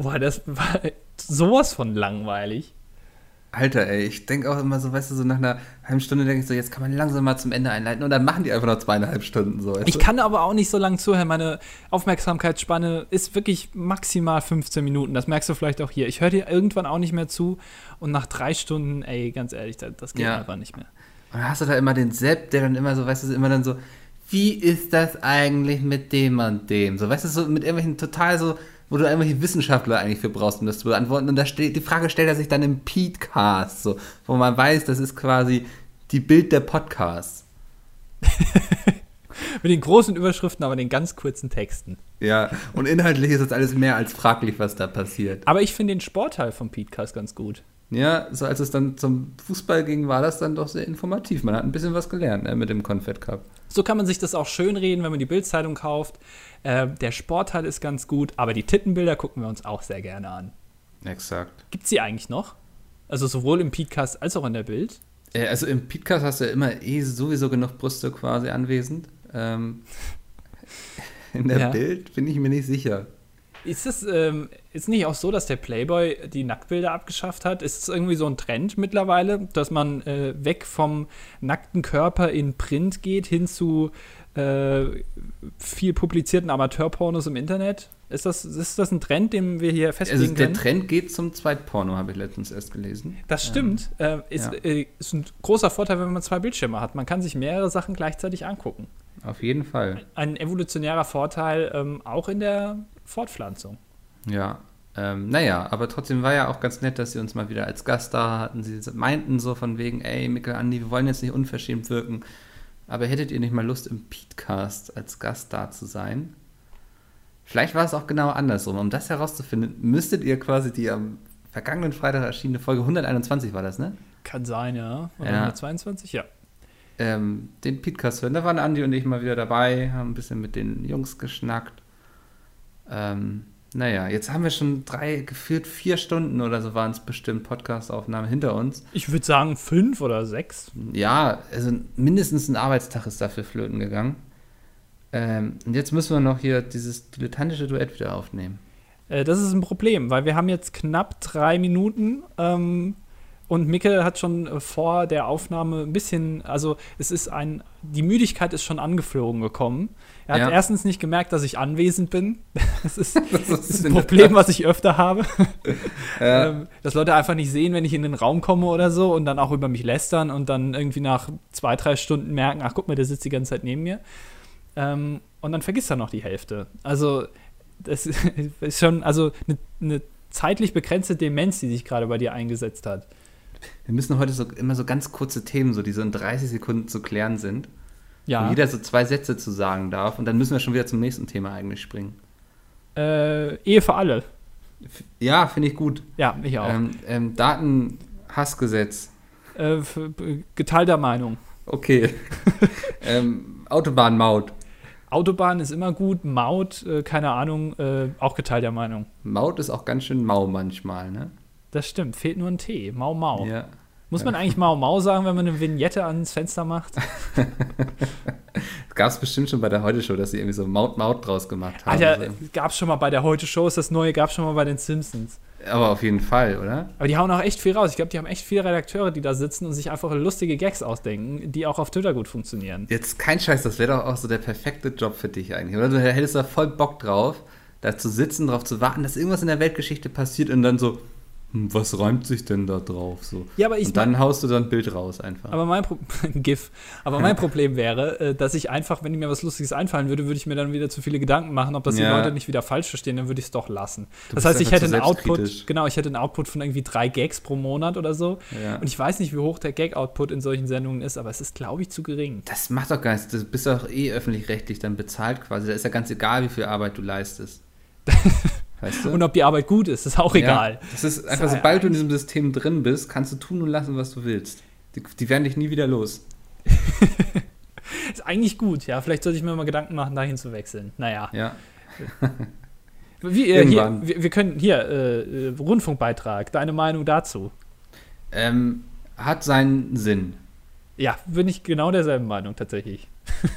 Boah, das war sowas von langweilig. Alter, ey, ich denke auch immer so, weißt du, so nach einer halben Stunde denke ich so, jetzt kann man langsam mal zum Ende einleiten und dann machen die einfach noch zweieinhalb Stunden so. Ich kann aber auch nicht so lange zuhören. Meine Aufmerksamkeitsspanne ist wirklich maximal 15 Minuten. Das merkst du vielleicht auch hier. Ich höre dir irgendwann auch nicht mehr zu und nach drei Stunden, ey, ganz ehrlich, das geht ja. einfach nicht mehr. Und dann hast du da immer den Sepp, der dann immer so, weißt du, immer dann so, wie ist das eigentlich mit dem und dem? So, weißt du, so mit irgendwelchen total so wo du irgendwelche Wissenschaftler eigentlich für brauchst, um das zu beantworten. Und da steht, die Frage stellt er sich dann im Petecast, so, wo man weiß, das ist quasi die Bild der Podcasts. Mit den großen Überschriften, aber den ganz kurzen Texten. Ja, und inhaltlich ist das alles mehr als fraglich, was da passiert. Aber ich finde den Sportteil vom Petecast ganz gut. Ja, so als es dann zum Fußball ging, war das dann doch sehr informativ. Man hat ein bisschen was gelernt ne, mit dem Confed Cup. So kann man sich das auch schön reden, wenn man die Bildzeitung kauft. Äh, der Sportteil ist ganz gut, aber die Tittenbilder gucken wir uns auch sehr gerne an. Exakt. Gibt es die eigentlich noch? Also sowohl im Podcast als auch in der Bild? Äh, also im Podcast hast du ja immer eh sowieso genug Brüste quasi anwesend. Ähm, in der ja. Bild bin ich mir nicht sicher. Ist es ähm, ist nicht auch so, dass der Playboy die Nacktbilder abgeschafft hat? Ist es irgendwie so ein Trend mittlerweile, dass man äh, weg vom nackten Körper in Print geht hin zu äh, viel publizierten Amateurpornos im Internet? Ist das, ist das ein Trend, den wir hier festlegen also der können? Der Trend geht zum Zweitporno, habe ich letztens erst gelesen. Das stimmt. Ähm, äh, ist, ja. äh, ist ein großer Vorteil, wenn man zwei Bildschirme hat. Man kann sich mehrere Sachen gleichzeitig angucken. Auf jeden Fall. Ein evolutionärer Vorteil ähm, auch in der Fortpflanzung. Ja, ähm, naja, aber trotzdem war ja auch ganz nett, dass sie uns mal wieder als Gast da hatten. Sie meinten so von wegen, ey, Mikkel, Andi, wir wollen jetzt nicht unverschämt wirken, aber hättet ihr nicht mal Lust, im Petecast als Gast da zu sein? Vielleicht war es auch genau andersrum. Um das herauszufinden, müsstet ihr quasi die am vergangenen Freitag erschienene Folge 121 war das, ne? Kann sein, ja. Oder ja. 122, ja. Ähm, den Petecast hören. Da waren Andi und ich mal wieder dabei, haben ein bisschen mit den Jungs geschnackt. Ähm, naja, jetzt haben wir schon drei, geführt vier Stunden oder so waren es bestimmt Podcastaufnahmen hinter uns. Ich würde sagen fünf oder sechs. Ja, also mindestens ein Arbeitstag ist dafür flöten gegangen. Ähm, und jetzt müssen wir noch hier dieses dilettantische Duett wieder aufnehmen. Äh, das ist ein Problem, weil wir haben jetzt knapp drei Minuten ähm, und Micke hat schon äh, vor der Aufnahme ein bisschen, also es ist ein, die Müdigkeit ist schon angeflogen gekommen. Er hat ja. erstens nicht gemerkt, dass ich anwesend bin. Das ist, das ist ein Problem, was ich öfter habe. Ja. Ähm, dass Leute einfach nicht sehen, wenn ich in den Raum komme oder so und dann auch über mich lästern und dann irgendwie nach zwei, drei Stunden merken, ach guck mal, der sitzt die ganze Zeit neben mir. Ähm, und dann vergisst er noch die Hälfte. Also das ist schon, also eine, eine zeitlich begrenzte Demenz, die sich gerade bei dir eingesetzt hat. Wir müssen heute so immer so ganz kurze Themen, so die so in 30 Sekunden zu klären sind. Ja. Wo jeder so zwei Sätze zu sagen darf und dann müssen wir schon wieder zum nächsten Thema eigentlich springen. Äh, Ehe für alle. Ja, finde ich gut. Ja, ich auch. Ähm, ähm, Datenhassgesetz. Äh, geteilter Meinung. Okay. ähm, Autobahnmaut. Autobahn ist immer gut, Maut, äh, keine Ahnung, äh, auch geteilter Meinung. Maut ist auch ganz schön mau manchmal, ne? Das stimmt, fehlt nur ein T. Mau Mau. Ja. Muss man eigentlich Mau Mau sagen, wenn man eine Vignette ans Fenster macht? gab es bestimmt schon bei der Heute-Show, dass sie irgendwie so Maut Maut draus gemacht haben. Alter, so. gab es schon mal bei der Heute-Show, ist das Neue, gab es schon mal bei den Simpsons. Aber auf jeden Fall, oder? Aber die hauen auch echt viel raus. Ich glaube, die haben echt viele Redakteure, die da sitzen und sich einfach lustige Gags ausdenken, die auch auf Twitter gut funktionieren. Jetzt kein Scheiß, das wäre doch auch so der perfekte Job für dich eigentlich, oder? Du hättest da voll Bock drauf, da zu sitzen, drauf zu warten, dass irgendwas in der Weltgeschichte passiert und dann so, was reimt sich denn da drauf? So. Ja, aber ich und dann haust du dann ein Bild raus einfach. Aber mein Pro GIF. Aber mein Problem wäre, äh, dass ich einfach, wenn mir was Lustiges einfallen würde, würde ich mir dann wieder zu viele Gedanken machen, ob das die Leute nicht wieder falsch verstehen, dann würde ich es doch lassen. Du das heißt, ich hätte einen Output, genau, ich hätte einen Output von irgendwie drei Gags pro Monat oder so. Ja. Und ich weiß nicht, wie hoch der Gag-Output in solchen Sendungen ist, aber es ist, glaube ich, zu gering. Das macht doch gar nichts. Du bist doch eh öffentlich-rechtlich dann bezahlt quasi. Da ist ja ganz egal, wie viel Arbeit du leistest. Weißt du? Und ob die Arbeit gut ist, ist auch egal. Ja, das ist einfach, sobald du in diesem System drin bist, kannst du tun und lassen, was du willst. Die, die werden dich nie wieder los. ist eigentlich gut, ja. Vielleicht sollte ich mir mal Gedanken machen, dahin zu wechseln. Naja. Ja. Wie, äh, hier, wir, wir, können hier, äh, äh, Rundfunkbeitrag, deine Meinung dazu? Ähm, hat seinen Sinn. Ja, bin ich genau derselben Meinung tatsächlich.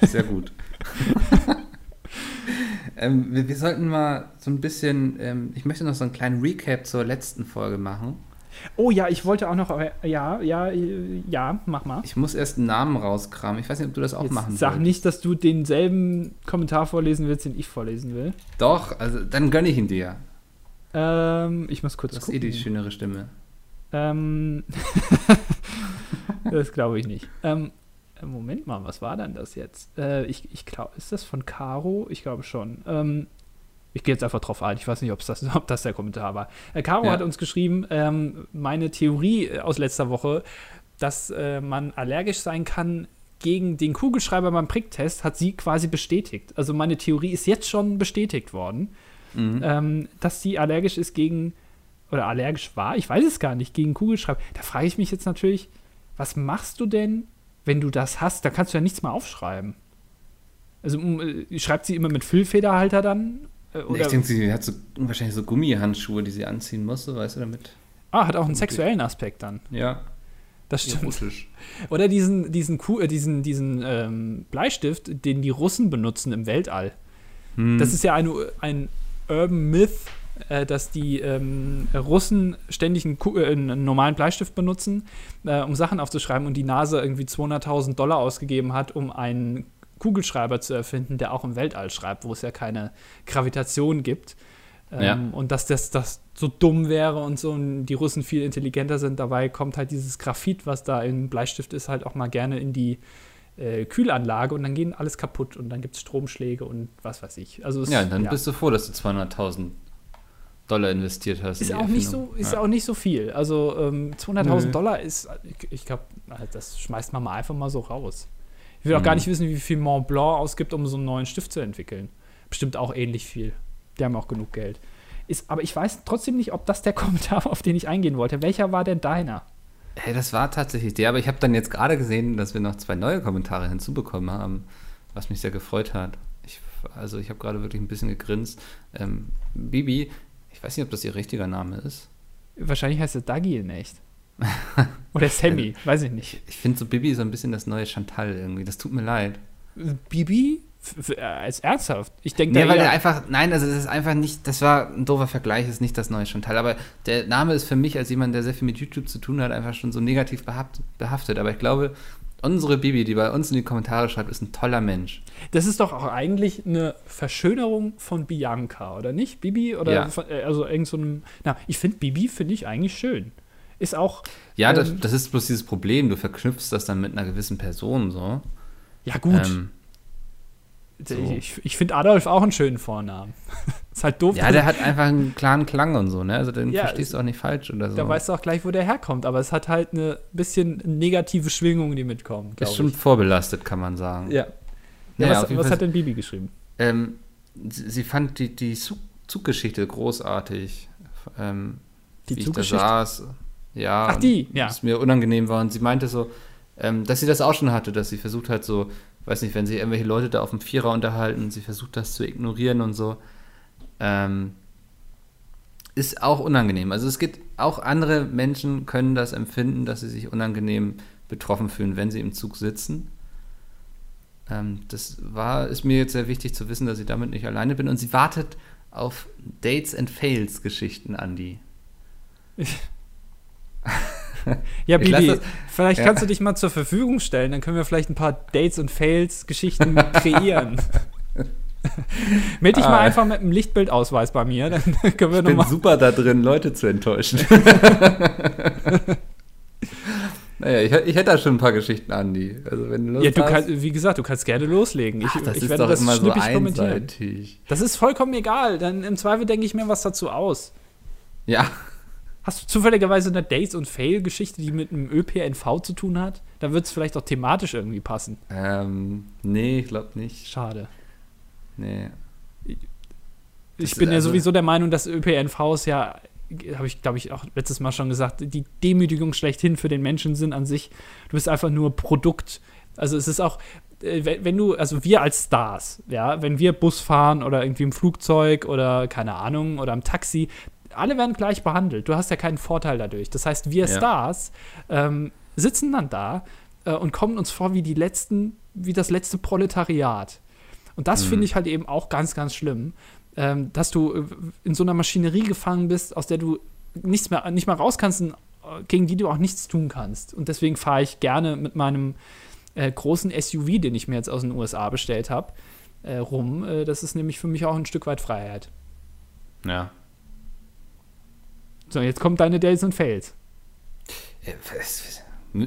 Sehr gut. ähm, wir, wir, sollten mal so ein bisschen, ähm, ich möchte noch so einen kleinen Recap zur letzten Folge machen. Oh ja, ich wollte auch noch, ja, ja, ja, mach mal. Ich muss erst einen Namen rauskramen. Ich weiß nicht, ob du das auch Jetzt machen Sag wolltest. nicht, dass du denselben Kommentar vorlesen willst, den ich vorlesen will. Doch, also dann gönne ich ihn dir. Ähm, ich muss kurz gucken. Das ist eh die schönere Stimme. Ähm, das glaube ich nicht. Ähm, Moment mal, was war denn das jetzt? Äh, ich ich glaube, ist das von Caro? Ich glaube schon. Ähm, ich gehe jetzt einfach drauf ein. Ich weiß nicht, das, ob das der Kommentar war. Äh, Caro ja. hat uns geschrieben, ähm, meine Theorie aus letzter Woche, dass äh, man allergisch sein kann gegen den Kugelschreiber beim Pricktest, hat sie quasi bestätigt. Also meine Theorie ist jetzt schon bestätigt worden, mhm. ähm, dass sie allergisch ist gegen, oder allergisch war, ich weiß es gar nicht, gegen Kugelschreiber. Da frage ich mich jetzt natürlich, was machst du denn, wenn du das hast? Da kannst du ja nichts mehr aufschreiben. Also äh, schreibt sie immer mit Füllfederhalter dann? Äh, oder? Ich denke, sie hat so, wahrscheinlich so Gummihandschuhe, die sie anziehen musste, weißt du, damit. Ah, hat auch einen sexuellen Aspekt dann. Ja. Das stimmt. Oder diesen, diesen, äh, diesen, diesen ähm, Bleistift, den die Russen benutzen im Weltall. Hm. Das ist ja ein, ein Urban Myth, äh, dass die ähm, Russen ständig einen, äh, einen, normalen Bleistift benutzen, äh, um Sachen aufzuschreiben und die NASA irgendwie 200.000 Dollar ausgegeben hat, um einen Kugelschreiber zu erfinden, der auch im Weltall schreibt, wo es ja keine Gravitation gibt. Ähm, ja. Und dass das, das so dumm wäre und so und die Russen viel intelligenter sind. Dabei kommt halt dieses Graphit, was da im Bleistift ist, halt auch mal gerne in die äh, Kühlanlage und dann gehen alles kaputt und dann gibt es Stromschläge und was weiß ich. Also es, ja, dann ja. bist du froh, dass du 200.000 Dollar investiert hast. Ist, auch nicht, so, ist ja. auch nicht so viel. Also ähm, 200.000 Dollar ist, ich, ich glaube, das schmeißt man mal einfach mal so raus. Ich will auch mhm. gar nicht wissen, wie viel Mont Blanc ausgibt, um so einen neuen Stift zu entwickeln. Bestimmt auch ähnlich viel. Die haben auch genug Geld. Ist, aber ich weiß trotzdem nicht, ob das der Kommentar war, auf den ich eingehen wollte. Welcher war denn deiner? Hey, das war tatsächlich der, aber ich habe dann jetzt gerade gesehen, dass wir noch zwei neue Kommentare hinzubekommen haben, was mich sehr gefreut hat. Ich, also ich habe gerade wirklich ein bisschen gegrinst. Ähm, Bibi, ich weiß nicht, ob das ihr richtiger Name ist. Wahrscheinlich heißt er Dagi in echt. Oder Sammy, weiß ich nicht. Ich finde so Bibi so ein bisschen das neue Chantal irgendwie. Das tut mir leid. Bibi? Äh, als ernsthaft. Ich denke, nee, weil er einfach, nein, also das ist einfach nicht, das war ein doofer Vergleich, ist nicht das neue Chantal, aber der Name ist für mich als jemand, der sehr viel mit YouTube zu tun hat, einfach schon so negativ behaftet. Aber ich glaube, unsere Bibi, die bei uns in die Kommentare schreibt, ist ein toller Mensch. Das ist doch auch eigentlich eine Verschönerung von Bianca, oder nicht? Bibi oder ja. von, äh, also irgend so einem. Na, ich finde Bibi finde ich eigentlich schön. Ist auch. Ja, ähm, das, das, ist bloß dieses Problem. Du verknüpfst das dann mit einer gewissen Person so. Ja gut. Ähm, so. Ich, ich finde Adolf auch einen schönen Vornamen. ist halt doof. Ja, der hat einfach einen klaren Klang und so, ne? Also den ja, verstehst du auch nicht falsch oder so. Da weißt du auch gleich, wo der herkommt, aber es hat halt eine bisschen negative Schwingung, die mitkommen. Ist schon ich. vorbelastet, kann man sagen. Ja. ja, ja was, was hat denn Bibi geschrieben? Ähm, sie, sie, fand die, die Zug Zuggeschichte großartig. Ähm, die wie Zuggeschichte? ich da saß. Ja, Ach, die, ja. Es mir unangenehm war. Und sie meinte so, ähm, dass sie das auch schon hatte, dass sie versucht hat, so weiß nicht, wenn sie irgendwelche Leute da auf dem Vierer unterhalten, sie versucht das zu ignorieren und so, ähm, ist auch unangenehm. Also es gibt auch andere Menschen können das empfinden, dass sie sich unangenehm betroffen fühlen, wenn sie im Zug sitzen. Ähm, das war, ist mir jetzt sehr wichtig zu wissen, dass ich damit nicht alleine bin. Und sie wartet auf Dates and Fails Geschichten, Andy. ja, Bibi, vielleicht ja. kannst du dich mal zur Verfügung stellen, dann können wir vielleicht ein paar Dates und Fails Geschichten kreieren. Meld dich ah. mal einfach mit einem Lichtbildausweis bei mir, dann können wir ich bin super da drin, Leute zu enttäuschen. naja, ich, ich, hätte da schon ein paar Geschichten, Andi. Also, wenn du Lust ja, du hast. Kann, wie gesagt, du kannst gerne loslegen. Ich, Ach, das ich ist werde doch das immer so einseitig. Das ist vollkommen egal. Dann im Zweifel denke ich mir was dazu aus. Ja. Hast du zufälligerweise eine Dates- und Fail-Geschichte, die mit einem ÖPNV zu tun hat? Da wird es vielleicht auch thematisch irgendwie passen. Ähm, nee, ich glaube nicht. Schade. Nee. Ich, ich bin ja also sowieso der Meinung, dass ÖPNVs ja, habe ich glaube ich auch letztes Mal schon gesagt, die Demütigung schlechthin für den Menschen sind an sich. Du bist einfach nur Produkt. Also es ist auch, äh, wenn du, also wir als Stars, ja, wenn wir Bus fahren oder irgendwie im Flugzeug oder keine Ahnung oder im Taxi, alle werden gleich behandelt. Du hast ja keinen Vorteil dadurch. Das heißt, wir ja. Stars ähm, sitzen dann da äh, und kommen uns vor wie die letzten, wie das letzte Proletariat. Und das mhm. finde ich halt eben auch ganz, ganz schlimm, ähm, dass du äh, in so einer Maschinerie gefangen bist, aus der du nichts mehr, nicht mehr raus kannst, und, äh, gegen die du auch nichts tun kannst. Und deswegen fahre ich gerne mit meinem äh, großen SUV, den ich mir jetzt aus den USA bestellt habe, äh, rum. Äh, das ist nämlich für mich auch ein Stück weit Freiheit. Ja. So, jetzt kommt deine Days und Fails. Äh,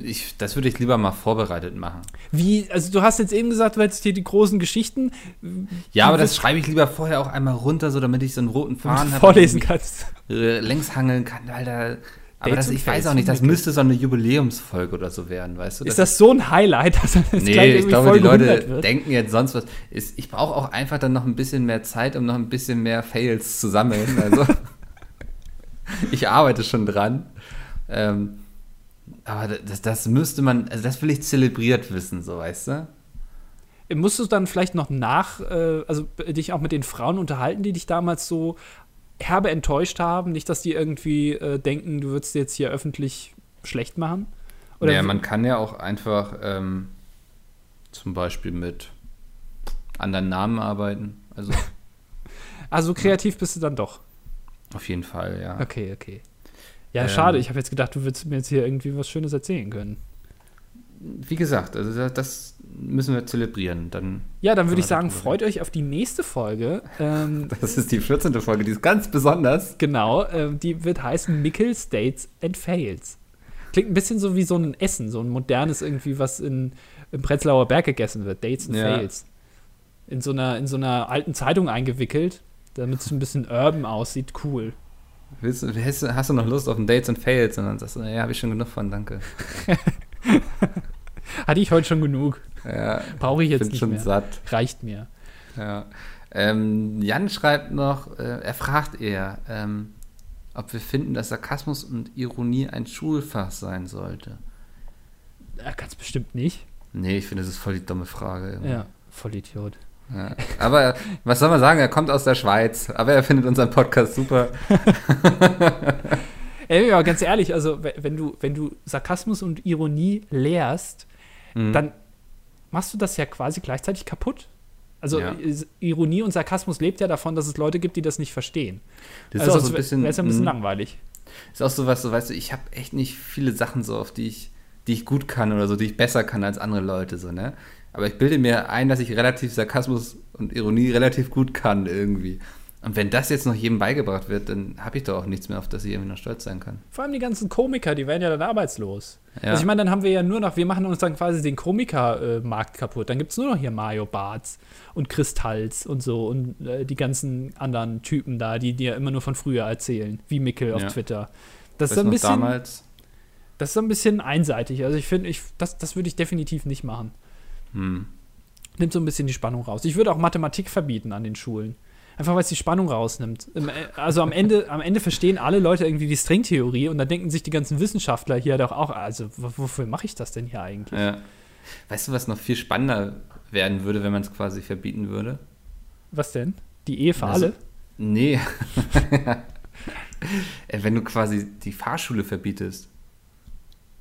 ich, das würde ich lieber mal vorbereitet machen. Wie, also du hast jetzt eben gesagt, du hättest hier die großen Geschichten. Ja, aber das schreibe ich lieber vorher auch einmal runter, so damit ich so einen roten Faden habe. Vorlesen kannst. Äh, längs hangeln kann, Alter. Aber das, ich weiß auch nicht, das müsste so eine Jubiläumsfolge oder so werden, weißt du? Ist das so ein Highlight, dass das Nee, ich glaube, die Leute denken jetzt sonst was. Ich brauche auch einfach dann noch ein bisschen mehr Zeit, um noch ein bisschen mehr Fails zu sammeln. Also, ich arbeite schon dran. Ähm, aber das, das müsste man, also das will ich zelebriert wissen, so weißt du? Musst du dann vielleicht noch nach, äh, also dich auch mit den Frauen unterhalten, die dich damals so herbe enttäuscht haben? Nicht, dass die irgendwie äh, denken, du würdest jetzt hier öffentlich schlecht machen? Oder ja, man kann ja auch einfach ähm, zum Beispiel mit anderen Namen arbeiten. Also, also kreativ bist du dann doch. Auf jeden Fall, ja. Okay, okay. Ja, ähm, schade. Ich habe jetzt gedacht, du würdest mir jetzt hier irgendwie was Schönes erzählen können. Wie gesagt, also das müssen wir zelebrieren. Dann ja, dann würde ich sagen, freut euch auf die nächste Folge. Ähm, das ist die 14. Folge, die ist ganz besonders. Genau, äh, die wird heißen Mickels, Dates and Fails. Klingt ein bisschen so wie so ein Essen, so ein modernes irgendwie, was in, im Prenzlauer Berg gegessen wird. Dates and ja. Fails. In so, einer, in so einer alten Zeitung eingewickelt, damit es ein bisschen urban aussieht. Cool. Willst, hast, hast, du noch Lust auf ein Dates and Fails? Und dann sagst du, ja, habe ich schon genug von, danke. Hatte ich heute schon genug. Ja, Brauche ich jetzt bin nicht schon mehr. satt. Reicht mir. Ja. Ähm, Jan schreibt noch, äh, er fragt eher, ähm, ob wir finden, dass Sarkasmus und Ironie ein Schulfach sein sollte. Ja, ganz bestimmt nicht. Nee, ich finde, das ist voll die dumme Frage. Irgendwie. Ja, voll Idiot. Ja. Aber was soll man sagen? Er kommt aus der Schweiz, aber er findet unseren Podcast super. Ey, ja, ganz ehrlich, also wenn du, wenn du Sarkasmus und Ironie lehrst, mhm. dann machst du das ja quasi gleichzeitig kaputt. Also ja. Ironie und Sarkasmus lebt ja davon, dass es Leute gibt, die das nicht verstehen. Das also ist auch so ein bisschen, ja ein bisschen mh. langweilig. Ist auch so was, so weißt du, ich habe echt nicht viele Sachen so, auf die ich, die ich gut kann oder so, die ich besser kann als andere Leute, so, ne? Aber ich bilde mir ein, dass ich relativ Sarkasmus und Ironie relativ gut kann irgendwie. Und wenn das jetzt noch jedem beigebracht wird, dann habe ich doch auch nichts mehr, auf das ich irgendwie noch stolz sein kann. Vor allem die ganzen Komiker, die werden ja dann arbeitslos. Ja. Also ich meine, dann haben wir ja nur noch, wir machen uns dann quasi den Komikermarkt äh, kaputt. Dann gibt es nur noch hier Mario Barts und Kristalls und so und äh, die ganzen anderen Typen da, die dir immer nur von früher erzählen, wie Mickel auf ja. Twitter. Das ist ein bisschen. Das ist ein bisschen einseitig. Also ich finde, ich, das, das würde ich definitiv nicht machen. Hm. Nimmt so ein bisschen die Spannung raus. Ich würde auch Mathematik verbieten an den Schulen. Einfach weil es die Spannung rausnimmt. Äh, also am Ende, am Ende verstehen alle Leute irgendwie die Stringtheorie und dann denken sich die ganzen Wissenschaftler hier doch auch, also wofür mache ich das denn hier eigentlich? Ja. Weißt du, was noch viel spannender werden würde, wenn man es quasi verbieten würde? Was denn? Die Ehe für also, alle? Nee. Äh, wenn du quasi die Fahrschule verbietest.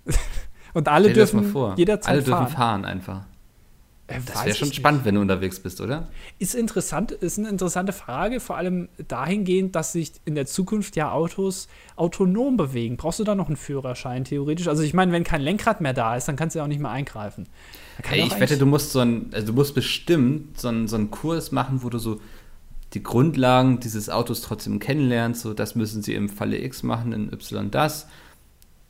und alle dürfen jederzeit alle fahren. dürfen fahren einfach. Äh, das wäre schon spannend, nicht. wenn du unterwegs bist, oder? Ist interessant, ist eine interessante Frage, vor allem dahingehend, dass sich in der Zukunft ja Autos autonom bewegen. Brauchst du da noch einen Führerschein theoretisch? Also ich meine, wenn kein Lenkrad mehr da ist, dann kannst du ja auch nicht mehr eingreifen. Ey, ich wette, du musst so ein, also du musst bestimmt so einen, so einen Kurs machen, wo du so die Grundlagen dieses Autos trotzdem kennenlernst. So, das müssen sie im Falle X machen, in Y das.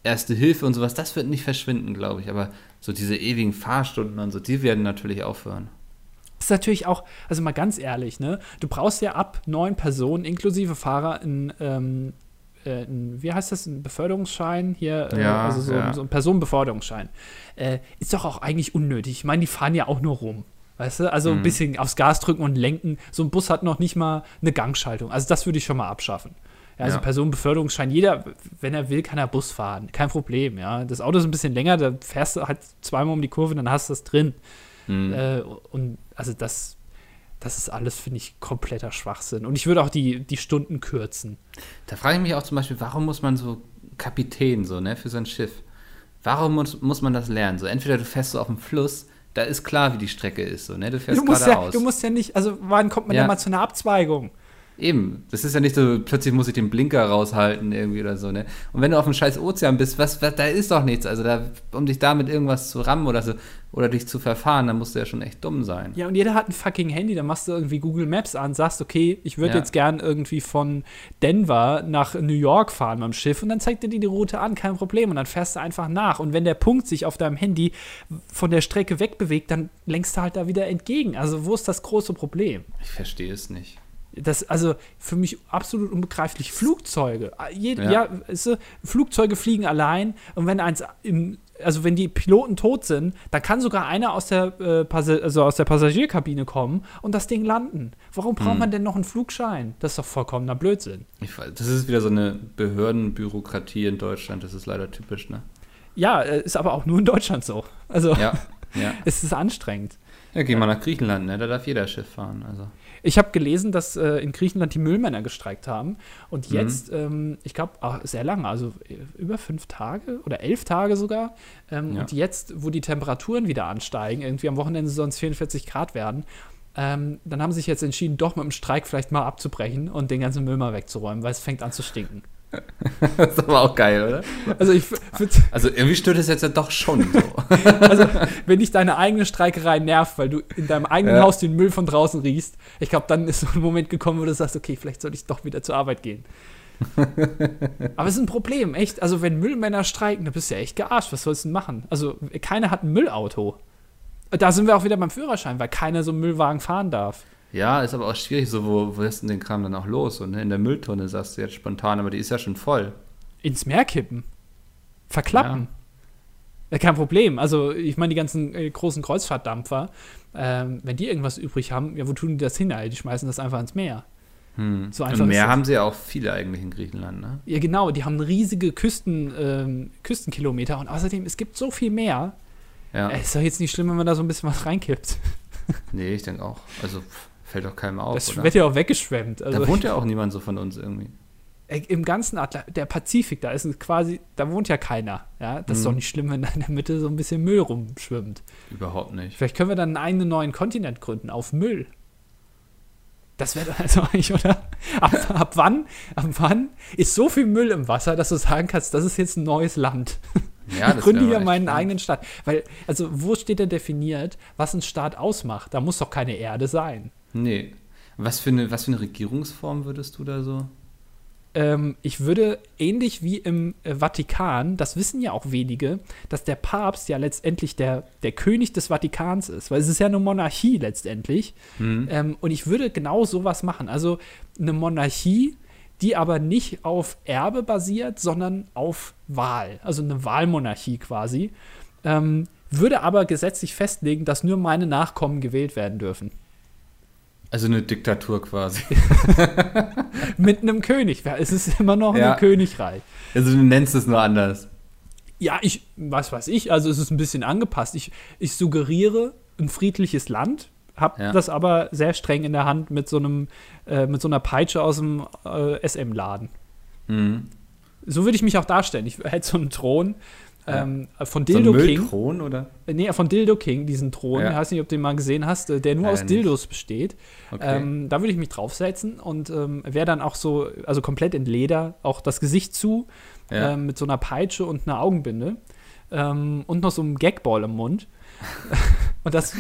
Erste Hilfe und sowas, das wird nicht verschwinden, glaube ich. Aber so diese ewigen Fahrstunden und so, die werden natürlich aufhören. Das ist natürlich auch, also mal ganz ehrlich, ne? Du brauchst ja ab neun Personen inklusive Fahrer ein, ähm, äh, ein wie heißt das, ein Beförderungsschein hier, äh, ja, also so, ja. so ein Personenbeförderungsschein. Äh, ist doch auch eigentlich unnötig. Ich meine, die fahren ja auch nur rum. Weißt du, also mhm. ein bisschen aufs Gas drücken und lenken. So ein Bus hat noch nicht mal eine Gangschaltung. Also das würde ich schon mal abschaffen. Ja, also ja. Personenbeförderungsschein, jeder, wenn er will, kann er Bus fahren. Kein Problem, ja. Das Auto ist ein bisschen länger, da fährst du halt zweimal um die Kurve, dann hast du das drin. Mhm. Äh, und also das, das ist alles, finde ich, kompletter Schwachsinn. Und ich würde auch die, die Stunden kürzen. Da frage ich mich auch zum Beispiel, warum muss man so Kapitän so, ne, für sein Schiff? Warum muss, muss man das lernen? So, entweder du fährst so auf dem Fluss, da ist klar, wie die Strecke ist. So, ne? Du fährst Du musst, ja, geradeaus. du musst ja nicht, also wann kommt man Ja. ja mal zu einer Abzweigung? Eben, das ist ja nicht so, plötzlich muss ich den Blinker raushalten irgendwie oder so, ne? Und wenn du auf dem scheiß Ozean bist, was, was da ist doch nichts. Also da, um dich da mit irgendwas zu rammen oder so, oder dich zu verfahren, dann musst du ja schon echt dumm sein. Ja, und jeder hat ein fucking Handy, dann machst du irgendwie Google Maps an, sagst, okay, ich würde Ja. jetzt gern irgendwie von Denver nach New York fahren dem Schiff und dann zeigt dir die die Route an, kein Problem. Und dann fährst du einfach nach. Und wenn der Punkt sich auf deinem Handy von der Strecke wegbewegt, dann lenkst du halt da wieder entgegen. Also wo ist das große Problem? Ich verstehe es nicht. Das, also für mich absolut unbegreiflich. Flugzeuge. Jed, Ja. ja, weißt du, Flugzeuge fliegen allein und wenn eins im, also wenn die Piloten tot sind, dann kann sogar einer aus der, äh, also aus der Passagierkabine kommen und das Ding landen. Warum braucht Hm. man denn noch einen Flugschein? Das ist doch vollkommener Blödsinn. Ich, weiß- das ist wieder so eine Behördenbürokratie in Deutschland, das ist leider typisch, ne? Ja, äh, ist aber auch nur in Deutschland so. Also Ja, ja. es ist anstrengend. Ja, geh mal nach Griechenland, ne? Da darf jeder Schiff fahren. Also. Ich habe gelesen, dass äh, in Griechenland die Müllmänner gestreikt haben. Und Mhm. jetzt, ähm, ich glaube, sehr lange, also äh, über fünf Tage oder elf Tage sogar. Ähm, Ja. Und jetzt, wo die Temperaturen wieder ansteigen, irgendwie am Wochenende es 44 Grad werden, ähm, dann haben sie sich jetzt entschieden, doch mit dem Streik vielleicht mal abzubrechen und den ganzen Müll mal wegzuräumen, weil es fängt an zu stinken. Das ist aber auch geil, oder? Also ich Also irgendwie stört es jetzt ja doch schon so. also wenn dich deine eigene Streikerei nervt, weil du in deinem eigenen Ja. Haus den Müll von draußen riechst, ich glaube, dann ist so ein Moment gekommen, wo du sagst, okay, vielleicht sollte ich doch wieder zur Arbeit gehen. Aber es ist ein Problem, echt. Also wenn Müllmänner streiken, da bist du ja echt gearscht. Was sollst du denn machen? Also keiner hat ein Müllauto. Da sind wir auch wieder beim Führerschein, weil keiner so einen Müllwagen fahren darf. Ja, ist aber auch schwierig, so, wo, wo ist denn den Kram dann auch los? Und ne, in der Mülltonne sagst du jetzt spontan, aber die ist ja schon voll. Ins Meer kippen. Verklappen. Ja. kein Problem. Also ich meine, die ganzen äh, großen Kreuzfahrtdampfer, ähm, wenn die irgendwas übrig haben, ja, wo tun die das hin? Ey? Die schmeißen das einfach ins Meer. Hm. So einfach Und das. haben sie ja auch viele eigentlich in Griechenland, ne? Ja, genau, die haben riesige Küsten, ähm, Küstenkilometer und außerdem, es gibt so viel mehr. Ja. Äh, ist doch jetzt nicht schlimm, wenn man da so ein bisschen was reinkippt. Nee, ich denke auch. Also pff, fällt doch keinem auf, das oder? wird ja auch weggeschwemmt. Also, da wohnt ja auch niemand so von uns irgendwie. Im ganzen Atla der Pazifik, da ist es quasi, da wohnt ja keiner. Ja, das ist Mhm. doch nicht schlimm, wenn da in der Mitte so ein bisschen Müll rumschwimmt. Überhaupt nicht. Vielleicht können wir dann einen eigenen neuen Kontinent gründen auf Müll. Das wäre doch also eigentlich, oder? Ab, ab wann, ab wann ist so viel Müll im Wasser, dass du sagen kannst, das ist jetzt ein neues Land? Ja, ich gründe hier meinen spannend. eigenen Staat. Weil, also, wo steht denn definiert, was ein Staat ausmacht? Da muss doch keine Erde sein. Nee. Was für, eine, was für eine Regierungsform würdest du da so? Ähm, ich würde ähnlich wie im äh, Vatikan, das wissen ja auch wenige, dass der Papst ja letztendlich der, der König des Vatikans ist, weil es ist ja eine Monarchie letztendlich. Hm? Ähm, und ich würde genau sowas machen. Also eine Monarchie, die aber nicht auf Erbe basiert, sondern auf Wahl. Also eine Wahlmonarchie quasi. Ähm, würde aber gesetzlich festlegen, dass nur meine Nachkommen gewählt werden dürfen. Also eine Diktatur quasi. Mit einem König. Es ist immer noch Ja. ein Königreich. Also du nennst es nur anders. Ja, ich, was weiß ich, also es ist ein bisschen angepasst. Ich, ich suggeriere ein friedliches Land, habe Ja. das aber sehr streng in der Hand mit so einem, äh, mit so einer Peitsche aus dem äh, SM-Laden. Mhm. So würde ich mich auch darstellen. Ich hätte so einen Thron ähm, von So Dildo King. Müllthron, oder? Äh, Nee, von Dildo King, diesen Thron. Ja. Ich weiß nicht, ob du den mal gesehen hast, äh, der nur Leider aus nicht. Dildos besteht. Okay. Ähm, da würde ich mich draufsetzen und ähm, wäre dann auch so, also komplett in Leder, auch das Gesicht zu, ja. ähm, mit so einer Peitsche und einer Augenbinde ähm, und noch so einem Gagball im Mund. und, das,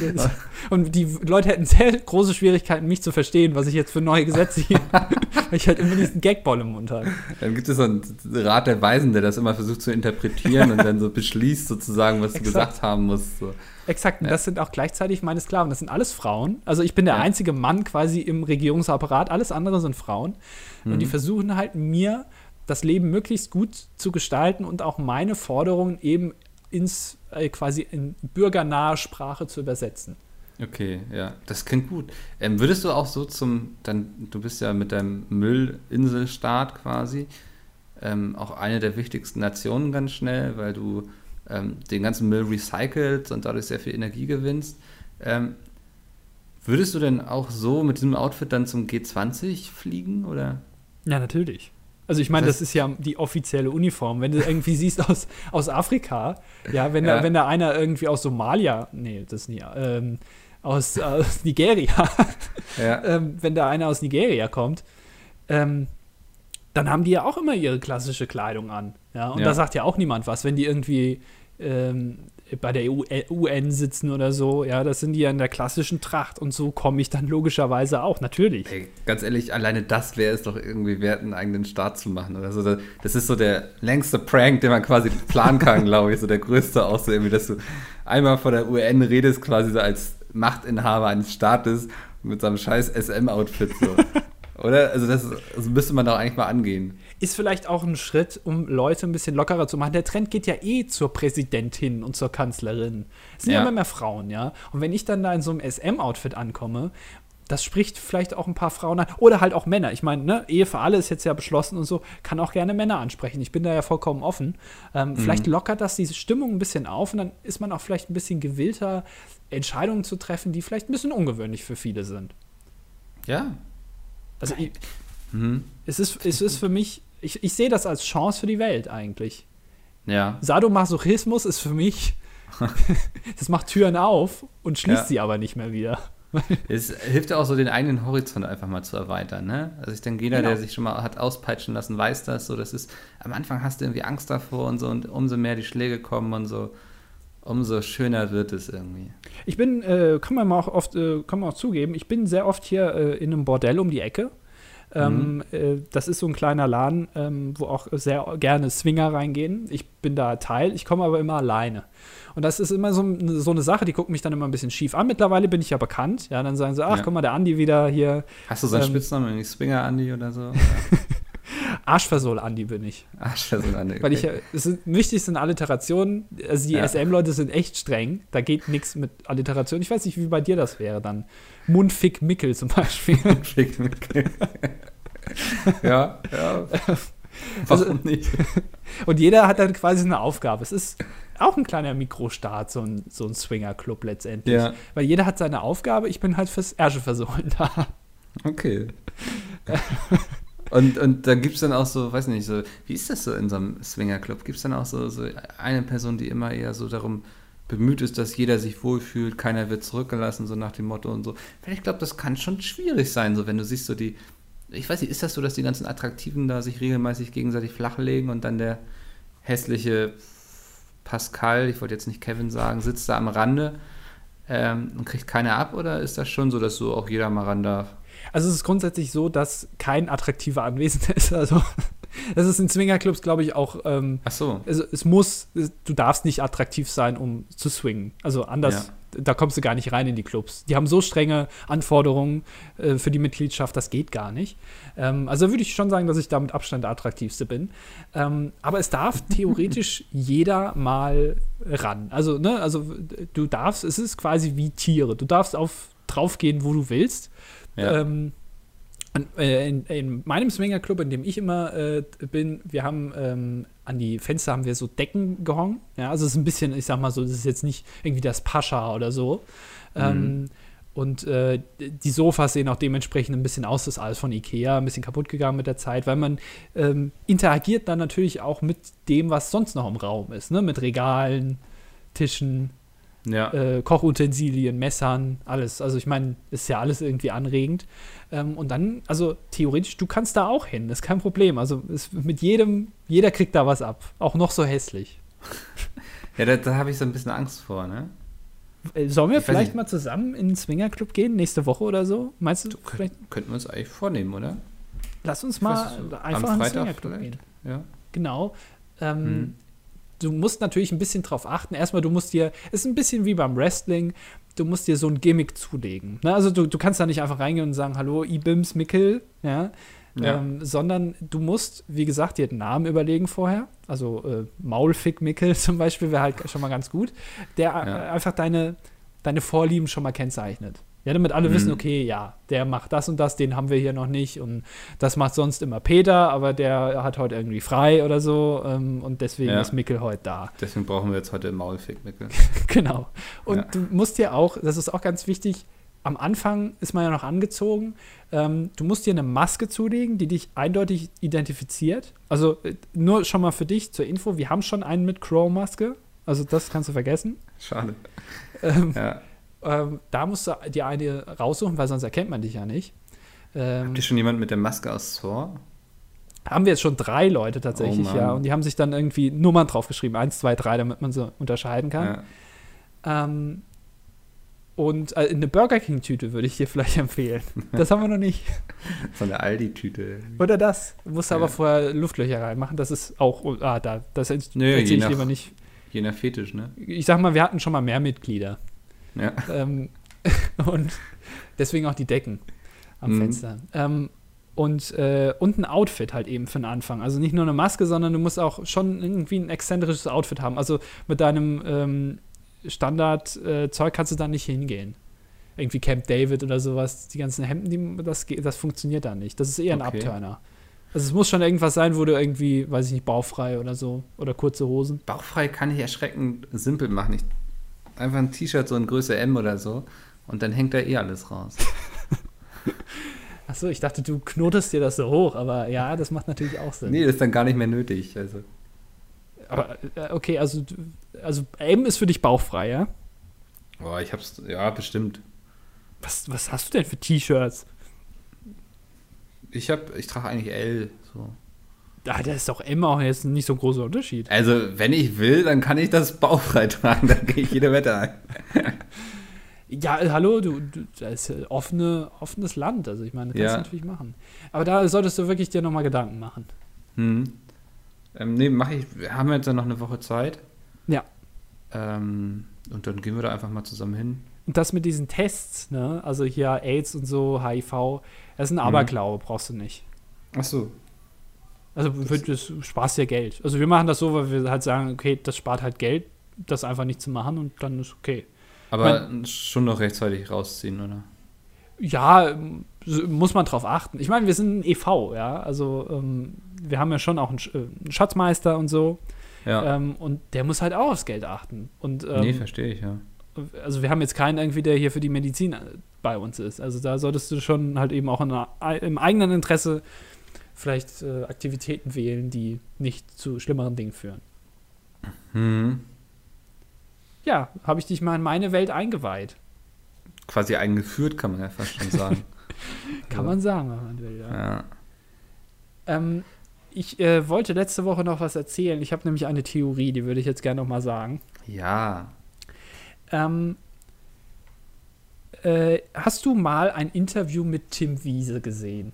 und die Leute hätten sehr große Schwierigkeiten, mich zu verstehen, was ich jetzt für neue Gesetze hier, weil ich halt immer diesen Gagball im Mund habe. Dann gibt es so einen Rat der Weisen, der das immer versucht zu interpretieren und dann so beschließt sozusagen, was du Exakt. gesagt haben musst. So. Exakt, und Ja. das sind auch gleichzeitig meine Sklaven. Das sind alles Frauen. Also ich bin der Ja. einzige Mann quasi im Regierungsapparat. Alles andere sind Frauen. Und die Mhm. versuchen halt mir das Leben möglichst gut zu gestalten und auch meine Forderungen eben ins quasi in bürgernahe Sprache zu übersetzen. Okay, ja, das klingt gut. Ähm, würdest du auch so zum, dann, du bist ja mit deinem Müllinselstaat quasi ähm, auch eine der wichtigsten Nationen ganz schnell, weil du ähm, den ganzen Müll recycelst und dadurch sehr viel Energie gewinnst. Ähm, würdest du denn auch so mit diesem Outfit dann zum G20 fliegen oder? Ja, natürlich. Also ich meine, Das ist ja die offizielle Uniform. Wenn du irgendwie siehst aus, aus Afrika, ja, wenn, Ja. Da, wenn da einer irgendwie aus Somalia, nee, das ist nie, ähm, aus, aus Nigeria, Ja. ähm, wenn da einer aus Nigeria kommt, ähm, dann haben die ja auch immer ihre klassische Kleidung an. Ja, und Ja. da sagt ja auch niemand was, wenn die irgendwie ähm, bei der EU, äh, UN sitzen oder so. Ja, das sind die ja in der klassischen Tracht und so komme ich dann logischerweise auch, natürlich. Ey, ganz ehrlich, alleine das wäre es doch irgendwie wert, einen eigenen Staat zu machen oder so. Das- Das ist so der längste Prank, den man quasi planen kann, glaube ich. So der größte auch so irgendwie, dass du einmal vor der UN redest, quasi so als Machtinhaber eines Staates mit so einem scheiß SM-Outfit so. Oder? Also das, das müsste man doch eigentlich mal angehen. Ist vielleicht auch ein Schritt, um Leute ein bisschen lockerer zu machen. Der Trend geht ja eh zur Präsidentin und zur Kanzlerin. Es sind ja, immer mehr Frauen, ja. Und wenn ich dann da in so einem SM-Outfit ankomme, das spricht vielleicht auch ein paar Frauen an. Oder halt auch Männer. Ich meine, ne, Ehe für alle ist jetzt ja beschlossen und so, kann auch gerne Männer ansprechen. Ich bin da ja vollkommen offen. Ähm, Vielleicht lockert das diese Stimmung ein bisschen auf und dann ist man auch vielleicht ein bisschen gewillter, Entscheidungen zu treffen, die vielleicht ein bisschen ungewöhnlich für viele sind. Ja. Also ich, Mhm. es, ist, es ist für mich, ich, ich sehe das als Chance für die Welt eigentlich. Ja. Sadomasochismus ist für mich, das macht Türen auf und schließt Ja. sie aber nicht mehr wieder. Es hilft ja auch so, den eigenen Horizont einfach mal zu erweitern, ne? Also ich denke, jeder, Genau. der sich schon mal hat auspeitschen lassen, weiß das. So, das ist, am Anfang hast du irgendwie Angst davor und so und umso mehr die Schläge kommen und so, umso schöner wird es irgendwie. Ich bin, äh, kann man mal auch oft, äh, kann man auch zugeben, ich bin sehr oft hier äh, in einem Bordell um die Ecke. Ähm, äh, das ist so ein kleiner Laden, ähm, wo auch sehr gerne Swinger reingehen. Ich bin da Teil, ich komme aber immer alleine. Und das ist immer so, so eine Sache, die gucken mich dann immer ein bisschen schief an. Mittlerweile bin ich ja bekannt. Ja, dann sagen sie, ach, Ja. guck mal, der Andi wieder hier. Hast du so einen Ähm, Spitznamen, irgendwie Swinger Andy oder so? Arschversohl Andi bin ich. Arsch, das ist eine, Weil ich ja, es sind, wichtig sind Alliterationen. Also die Ja. SM-Leute sind echt streng. Da geht nichts mit Alliteration. Ich weiß nicht, wie bei dir das wäre dann. Mundfick Mickel zum Beispiel. Schick mich. ja, ja. Also- Warum nicht? Und jeder hat dann quasi eine Aufgabe. Es ist auch ein kleiner Mikrostaat, so ein, so ein Swinger-Club letztendlich. Ja. Weil jeder hat seine Aufgabe. Ich bin halt fürs Ärsche-Versohlen da. Okay. Und, und da gibt es dann auch so, weiß nicht, so, wie ist das so in so einem Swingerclub? Gibt es dann auch so, so eine Person, die immer eher so darum bemüht ist, dass jeder sich wohlfühlt, keiner wird zurückgelassen, so nach dem Motto und so. Weil ich glaube, das kann schon schwierig sein, so wenn du siehst, so die, ich weiß nicht, ist das so, dass die ganzen Attraktiven da sich regelmäßig gegenseitig flachlegen und dann der hässliche Pascal, ich wollte jetzt nicht Kevin sagen, sitzt da am Rande ähm, und kriegt keiner ab oder ist das schon so, dass so auch jeder mal ran darf? Also es ist grundsätzlich so, dass kein attraktiver Anwesender ist. Also das ist in Swingerclubs, glaube ich, auch. Ähm, Ach so. also es muss, du darfst nicht attraktiv sein, um zu swingen. Also anders, da kommst du gar nicht rein in die Clubs. Die haben so strenge Anforderungen äh, für die Mitgliedschaft, das geht gar nicht. Ähm, also würde ich schon sagen, dass ich da mit Abstand der attraktivste bin. Ähm, aber es darf theoretisch jeder mal ran. Also, ne, also du darfst, es ist quasi wie Tiere. Du darfst auf draufgehen, wo du willst. Ja. Ähm, äh, in, in meinem Swingerclub, in dem ich immer äh, bin, wir haben ähm, an die Fenster haben wir so Decken gehangen. Ja, also es ist ein bisschen, ich sag mal so, das ist jetzt nicht irgendwie das Pascha oder so. Ähm, und äh, die Sofas sehen auch dementsprechend ein bisschen aus, das ist alles von Ikea, ein bisschen kaputt gegangen mit der Zeit, weil man ähm, interagiert dann natürlich auch mit dem, was sonst noch im Raum ist, ne? Mit Regalen, Tischen, Ja. äh, Kochutensilien, Messern, alles. Also ich meine, ist ja alles irgendwie anregend. Ähm, und dann, also theoretisch, du kannst da auch hin, ist kein Problem. Also es, mit jedem, jeder kriegt da was ab, auch noch so hässlich. Ja, da, da habe ich so ein bisschen Angst vor, ne? Äh, Sollen wir Ich vielleicht mal zusammen in den Swingerclub gehen, nächste Woche oder so? Meinst du, vielleicht, Könnten wir uns eigentlich vornehmen, oder? lass uns mal weiß einfach am in den Freitag Swingerclub gehen. Ja. Genau. Ähm, Hm. Du musst natürlich ein bisschen drauf achten. Erstmal, du musst dir, ist ein bisschen wie beim Wrestling, du musst dir so ein Gimmick zulegen. Ne? Also du, du kannst da nicht einfach reingehen und sagen, hallo, Ibims Mickel, ja. Ja. Ähm, sondern du musst, wie gesagt, dir den Namen überlegen vorher. Also äh, Maulfick Mickel zum Beispiel wäre halt schon mal ganz gut, der äh, Ja. einfach deine, deine Vorlieben schon mal kennzeichnet. Ja, damit alle Mhm. wissen, okay, ja, der macht das und das, den haben wir hier noch nicht und das macht sonst immer Peter, aber der hat heute irgendwie frei oder so ähm, und deswegen Ja. ist Mickel heute da. Deswegen brauchen wir jetzt heute Maulfick, Mickel. genau. Und Ja. du musst dir auch, das ist auch ganz wichtig, am Anfang ist man ja noch angezogen. Ähm, du musst dir eine Maske zulegen, die dich eindeutig identifiziert. Also äh, nur schon mal für dich zur Info, wir haben schon einen mit Crow-Maske. Also das kannst du vergessen. Schade. Ähm, Ja. Ähm, da musst du dir eine raussuchen, weil sonst erkennt man dich ja nicht. Ähm, Habt ihr schon jemand mit der Maske aus Thor? haben wir jetzt schon drei Leute tatsächlich, Oh ja. Und die haben sich dann irgendwie Nummern draufgeschrieben. Eins, zwei, drei, damit man sie unterscheiden kann. Ja. Ähm, und äh, eine Burger King-Tüte würde ich dir vielleicht empfehlen. Das haben wir noch nicht. So eine Aldi-Tüte. Oder das. Musst du Ja. aber vorher Luftlöcher reinmachen. Das ist auch. oh, Ah, da. Das erzähle ich nach- lieber nicht. Je nach Fetisch, ne? Ich sag mal, wir hatten schon mal mehr Mitglieder. Ja. Ähm, und deswegen auch die Decken am Mhm. Fenster. Ähm, und, äh, und ein Outfit halt eben für den Anfang. Also nicht nur eine Maske, sondern du musst auch schon irgendwie ein exzentrisches Outfit haben. Also mit deinem ähm, Standard-Zeug kannst du da nicht hingehen. Irgendwie Camp David oder sowas. Die ganzen Hemden, die, das, das funktioniert da nicht. Das ist eher ein Okay. Abturner. Also es muss schon irgendwas sein, wo du irgendwie, weiß ich nicht, bauchfrei oder so. Oder kurze Hosen. Bauchfrei kann ich erschreckend simpel machen. Ich, einfach ein T-Shirt so in Größe M oder so und dann hängt da eh alles raus. Achso, ich dachte, du knotest dir das so hoch, aber ja, das macht natürlich auch Sinn. Nee, das ist dann gar nicht mehr nötig. Also. Aber äh, okay, also, also M ist für dich bauchfrei, ja? Boah, ich hab's, ja, bestimmt. Was, was hast du denn für T-Shirts? Ich hab, ich trage eigentlich L. So. Ah, da ist doch auch jetzt nicht so ein großer Unterschied. Also, wenn ich will, dann kann ich das bauchfrei tragen. Dann gehe ich jede Wette ein. Ja, äh, hallo, du, du das ist offene, offenes Land. Also ich meine, das kannst Ja. du natürlich machen. Aber da solltest du wirklich dir nochmal Gedanken machen. Hm. Ähm, nee, mache ich. Wir haben jetzt dann noch eine Woche Zeit. Ja. Ähm, und dann gehen wir da einfach mal zusammen hin. Und das mit diesen Tests, ne? Also hier AIDS und so, HIV, das ist ein Mhm. Aberglaube, brauchst du nicht. Ach so. Also für das sparst dir Geld. Also wir machen das so, weil wir halt sagen, okay, das spart halt Geld, das einfach nicht zu machen und dann ist okay. Aber schon noch rechtzeitig rausziehen, oder? Ja, muss man drauf achten. Ich meine, wir sind ein e.V., ja. Also ähm, wir haben ja schon auch einen, Sch äh, einen Schatzmeister und so. Ja. Ähm, und der muss halt auch aufs Geld achten. Und ähm, nee, verstehe ich, ja. also wir haben jetzt keinen irgendwie, der hier für die Medizin äh, bei uns ist. Also da solltest du schon halt eben auch in im eigenen Interesse vielleicht äh, Aktivitäten wählen, die nicht zu schlimmeren Dingen führen. Hm. Ja, habe ich dich mal in meine Welt eingeweiht. Quasi eingeführt, kann man ja fast schon sagen. Kann Ja. man sagen, wenn man will. Ja. ja. Ähm, ich äh, wollte letzte Woche noch was erzählen. Ich habe nämlich eine Theorie, die würde ich jetzt gerne noch mal sagen. Ja. Ähm, äh, hast du mal ein Interview mit Tim Wiese gesehen?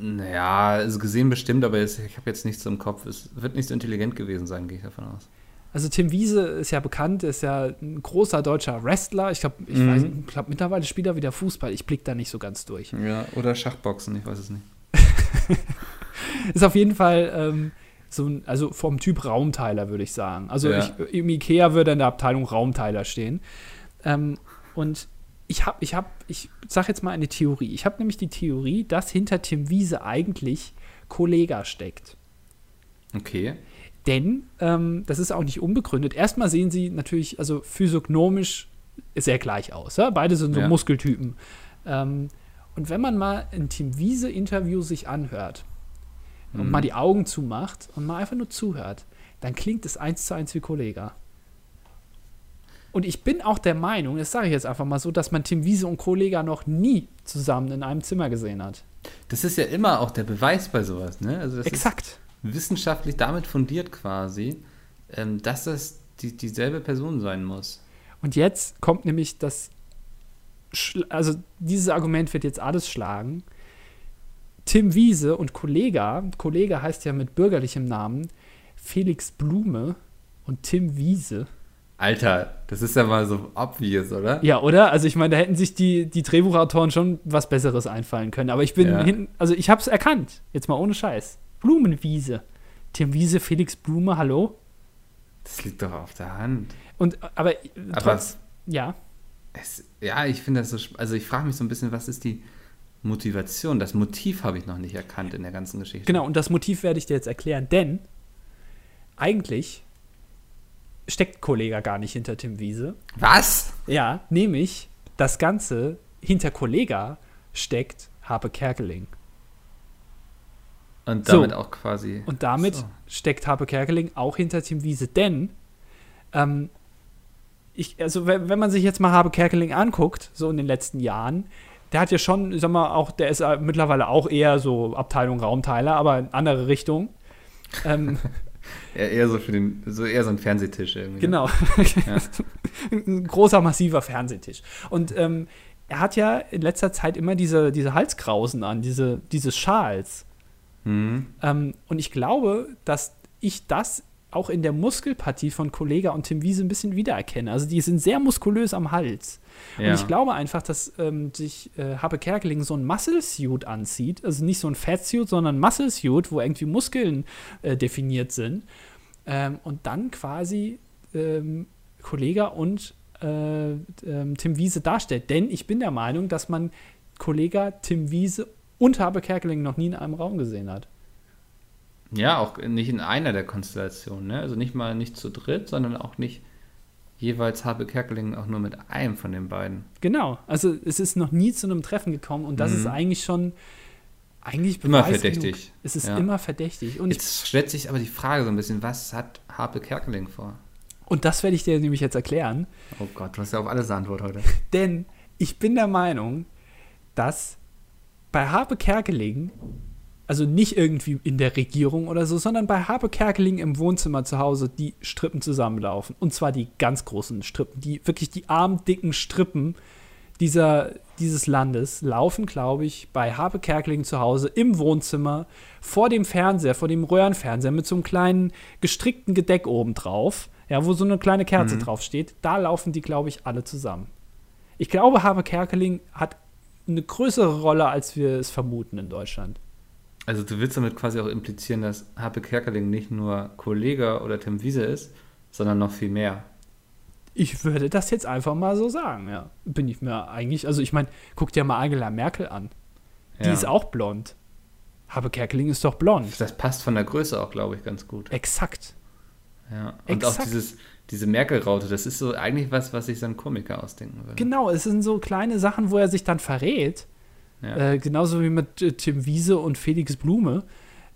Naja, also gesehen bestimmt, aber es, ich habe jetzt nichts im Kopf. Es wird nicht so intelligent gewesen sein, gehe ich davon aus. Also Tim Wiese ist ja bekannt, ist ja ein großer deutscher Wrestler. Ich glaube, ich Mhm. glaube mittlerweile spielt er wieder Fußball. Ich blicke da nicht so ganz durch. Ja, oder Schachboxen, ich weiß es nicht. Ist auf jeden Fall ähm, so ein, also vom Typ Raumteiler, würde ich sagen. Also Ja. ich, im Ikea würde in der Abteilung Raumteiler stehen. Ähm, und ich habe, ich habe, ich sage jetzt mal eine Theorie. Ich habe nämlich die Theorie, dass hinter Tim Wiese eigentlich Kollega steckt. Okay. Denn ähm, das ist auch nicht unbegründet. Erstmal sehen sie natürlich, also physiognomisch sehr gleich aus. Ja? Beide sind so Ja. Muskeltypen. Ähm, und wenn man mal ein Tim Wiese-Interview sich anhört und Mhm. mal die Augen zumacht und mal einfach nur zuhört, dann klingt es eins zu eins wie Kollega. Und ich bin auch der Meinung, das sage ich jetzt einfach mal so, dass man Tim Wiese und Kollega noch nie zusammen in einem Zimmer gesehen hat. Das ist ja immer auch der Beweis bei sowas, ne? Also das Exakt. ist wissenschaftlich damit fundiert quasi, ähm, dass das die, dieselbe Person sein muss. Und jetzt kommt nämlich das, also dieses Argument wird jetzt alles schlagen. Tim Wiese und Kollega, Kollega heißt ja mit bürgerlichem Namen Felix Blume und Tim Wiese. Alter, das ist ja mal so obvious, oder? Ja, oder? Also ich meine, da hätten sich die, die Drehbuchautoren schon was Besseres einfallen können. Aber ich bin Ja. hinten, also ich habe es erkannt. Jetzt mal ohne Scheiß. Blumenwiese. Tim Wiese, Felix Blume, hallo? Das liegt doch auf der Hand. Und aber, Aber trotz, ja. es, ja, ich finde das so, also ich frage mich so ein bisschen, was ist die Motivation? Das Motiv habe ich noch nicht erkannt in der ganzen Geschichte. Genau, und das Motiv werde ich dir jetzt erklären, denn eigentlich steckt Kollega gar nicht hinter Tim Wiese. Was? Ja, nämlich das Ganze hinter Kollega steckt Habe Kerkeling. Und So. damit auch quasi. Und damit So. steckt Habe Kerkeling auch hinter Tim Wiese, denn ähm, ich, also wenn, wenn man sich jetzt mal Habe Kerkeling anguckt, so in den letzten Jahren, der hat ja schon, sag mal, auch, der ist mittlerweile auch eher so Abteilung Raumteiler, aber in andere Richtung. Ähm, Ja, eher so für den, so eher so ein Fernsehtisch irgendwie. ne? genau. Ja. Ein großer, massiver Fernsehtisch. Und ähm, er hat ja in letzter Zeit immer diese, diese Halskrausen an, diese, diese Schals. Mhm. Ähm, und ich glaube, dass ich das auch in der Muskelpartie von Kollega und Tim Wiese ein bisschen wiedererkenne. Also die sind sehr muskulös am Hals. Ja. Und ich glaube einfach, dass ähm, sich äh, Habe Kerkeling so ein Muscle-Suit anzieht. Also nicht so ein Fat-Suit, sondern ein Muscle-Suit, wo irgendwie Muskeln äh, definiert sind. Ähm, und dann quasi ähm, Kollega und äh, ähm, Tim Wiese darstellt. Denn ich bin der Meinung, dass man Kollega, Tim Wiese und Habe Kerkeling noch nie in einem Raum gesehen hat. Ja, auch nicht in einer der Konstellationen, ne? Also nicht mal nicht zu dritt, sondern auch nicht jeweils Habe Kerkeling auch nur mit einem von den beiden. Genau, also es ist noch nie zu einem Treffen gekommen und das Mhm. ist eigentlich schon eigentlich Immer verdächtig. Genug. Es ist Ja. immer verdächtig und, Jetzt stellt sich aber die Frage so ein bisschen, was hat Habe Kerkeling vor? und das werde ich dir nämlich jetzt erklären, Oh Gott, du hast ja auf alles Antwort heute. denn ich bin der Meinung, dass bei Habe Kerkeling also nicht irgendwie in der Regierung oder so, sondern bei Habe Kerkeling im Wohnzimmer zu Hause die Strippen zusammenlaufen. Und zwar die ganz großen Strippen, die wirklich die armdicken Strippen dieser, dieses Landes laufen, glaube ich, bei Habe Kerkeling zu Hause im Wohnzimmer vor dem Fernseher, vor dem Röhrenfernseher mit so einem kleinen gestrickten Gedeck oben drauf, ja, wo so eine kleine Kerze Mhm. drauf steht. Da laufen die, glaube ich, alle zusammen. Ich glaube, Habe Kerkeling hat eine größere Rolle, als wir es vermuten in Deutschland. Also du willst damit quasi auch implizieren, dass Habe Kerkeling nicht nur Kollege oder Tim Wiese ist, sondern noch viel mehr. Ich würde das jetzt einfach mal so sagen, ja. Bin ich mir eigentlich, also ich meine, guck dir mal Angela Merkel an. Die Ja. ist auch blond. Habe Kerkeling ist doch blond. Das passt von der Größe auch, glaube ich, ganz gut. Exakt. Ja. Und auch Exakt. dieses, diese Merkel-Raute, das ist so eigentlich was, was sich so ein Komiker ausdenken würde. Genau, es sind so kleine Sachen, wo er sich dann verrät. Ja. Äh, genauso wie mit äh, Tim Wiese und Felix Blume.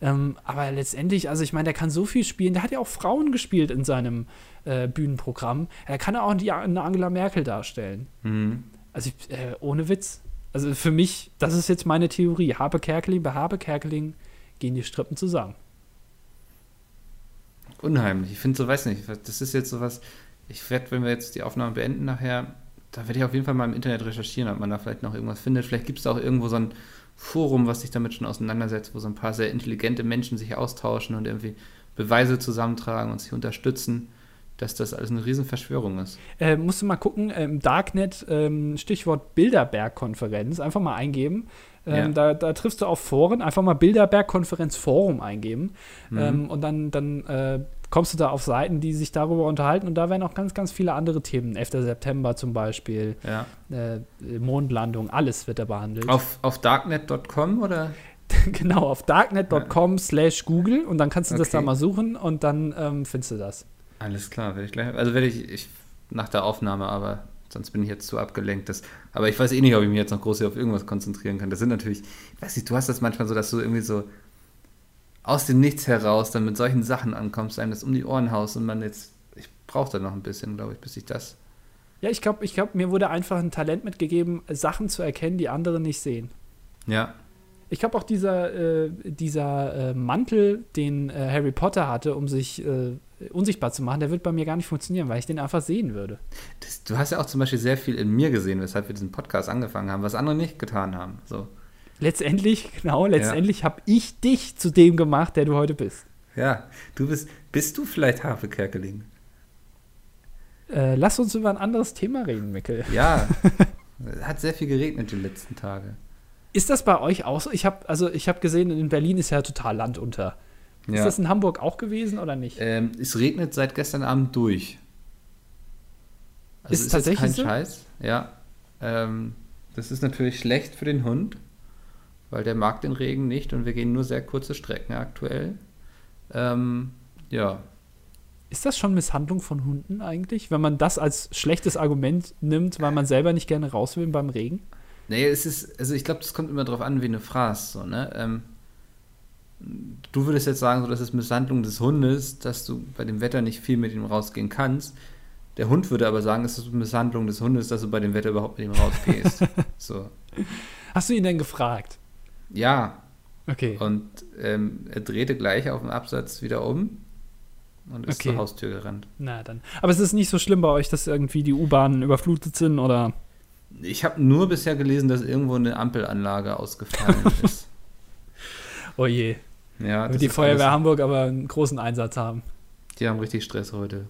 Ähm, aber letztendlich, also ich meine, der kann so viel spielen. Der hat ja auch Frauen gespielt in seinem äh, Bühnenprogramm. Er kann ja auch die, eine Angela Merkel darstellen. Mhm. Also ich, äh, ohne Witz. Also für mich, das ist jetzt meine Theorie. Habe Kerkeling, bei Habe Kerkeling gehen die Strippen zusammen. Unheimlich. Ich finde so, weiß nicht, das ist jetzt sowas, ich werde, wenn wir jetzt die Aufnahme beenden nachher, da werde ich auf jeden Fall mal im Internet recherchieren, ob man da vielleicht noch irgendwas findet. Vielleicht gibt es da auch irgendwo so ein Forum, was sich damit schon auseinandersetzt, wo so ein paar sehr intelligente Menschen sich austauschen und irgendwie Beweise zusammentragen und sich unterstützen, dass das alles eine Riesenverschwörung ist. Äh, musst du mal gucken, im Darknet, ähm, Stichwort Bilderberg-Konferenz, einfach mal eingeben. Ähm, Ja. da, da triffst du auf Foren, einfach mal Bilderberg-Konferenz Forum eingeben. Mhm. Ähm, und dann, dann äh, kommst du da auf Seiten, die sich darüber unterhalten. Und da werden auch ganz, ganz viele andere Themen, 11. September zum Beispiel, Ja. äh, Mondlandung, alles wird da behandelt. Auf, auf darknet.com oder? genau, auf darknet.com slash Google und dann kannst du das Okay. da mal suchen und dann ähm, findest du das. Alles klar, werde ich gleich. Also werde ich, ich nach der Aufnahme, aber sonst bin ich jetzt zu abgelenkt. Das, aber ich weiß eh nicht, ob ich mich jetzt noch groß hier auf irgendwas konzentrieren kann. Das sind natürlich, ich weiß nicht, du hast das manchmal so, dass du irgendwie so aus dem Nichts heraus dann mit solchen Sachen ankommst, einem das um die Ohren haust und man jetzt, ich brauche da noch ein bisschen, glaube ich, bis ich das. Ja, ich glaube, ich glaub, mir wurde einfach ein Talent mitgegeben, Sachen zu erkennen, die andere nicht sehen. Ja, Ich glaube auch dieser, äh, dieser äh, Mantel, den äh, Harry Potter hatte, um sich äh, unsichtbar zu machen, der wird bei mir gar nicht funktionieren, weil ich den einfach sehen würde. das, du hast ja auch zum Beispiel sehr viel in mir gesehen, weshalb wir diesen Podcast angefangen haben, was andere nicht getan haben. So. Letztendlich, genau, letztendlich habe ich dich zu dem gemacht, der du heute bist. Ja, du bist, bist du vielleicht Harpe Kerkeling? Äh, lass uns über ein anderes Thema reden, Mikkel. Ja, hat sehr viel geregnet die letzten Tage. Ist das bei euch auch so? Ich habe also ich habe gesehen, in Berlin ist ja total Land unter. Ist das in Hamburg auch gewesen oder nicht? Ähm, es regnet seit gestern Abend durch. Also Ist es tatsächlich kein so? Scheiß. Ja. Ähm, das ist natürlich schlecht für den Hund, weil der mag den Regen nicht und wir gehen nur sehr kurze Strecken aktuell. Ähm, ja. Ist das schon Misshandlung von Hunden eigentlich, wenn man das als schlechtes Argument nimmt, weil man selber nicht gerne raus will beim Regen? Nee, es ist, also ich glaube, das kommt immer darauf an, wie du fragst, so, ne? Ähm, du würdest jetzt sagen, so, das ist Misshandlung des Hundes, dass du bei dem Wetter nicht viel mit ihm rausgehen kannst. Der Hund würde aber sagen, es ist Misshandlung des Hundes, dass du bei dem Wetter überhaupt mit ihm rausgehst. so. Hast du ihn denn gefragt? Ja. Okay. Und ähm, er drehte gleich auf dem Absatz wieder um und ist Okay. zur Haustür gerannt. Na dann. Aber es ist nicht so schlimm bei euch, dass irgendwie die U-Bahnen überflutet sind oder. Ich habe nur bisher gelesen, dass irgendwo eine Ampelanlage ausgefallen ist. Oh je. Ja, Wird das die Feuerwehr Hamburg aber einen großen Einsatz haben. Die haben richtig Stress heute.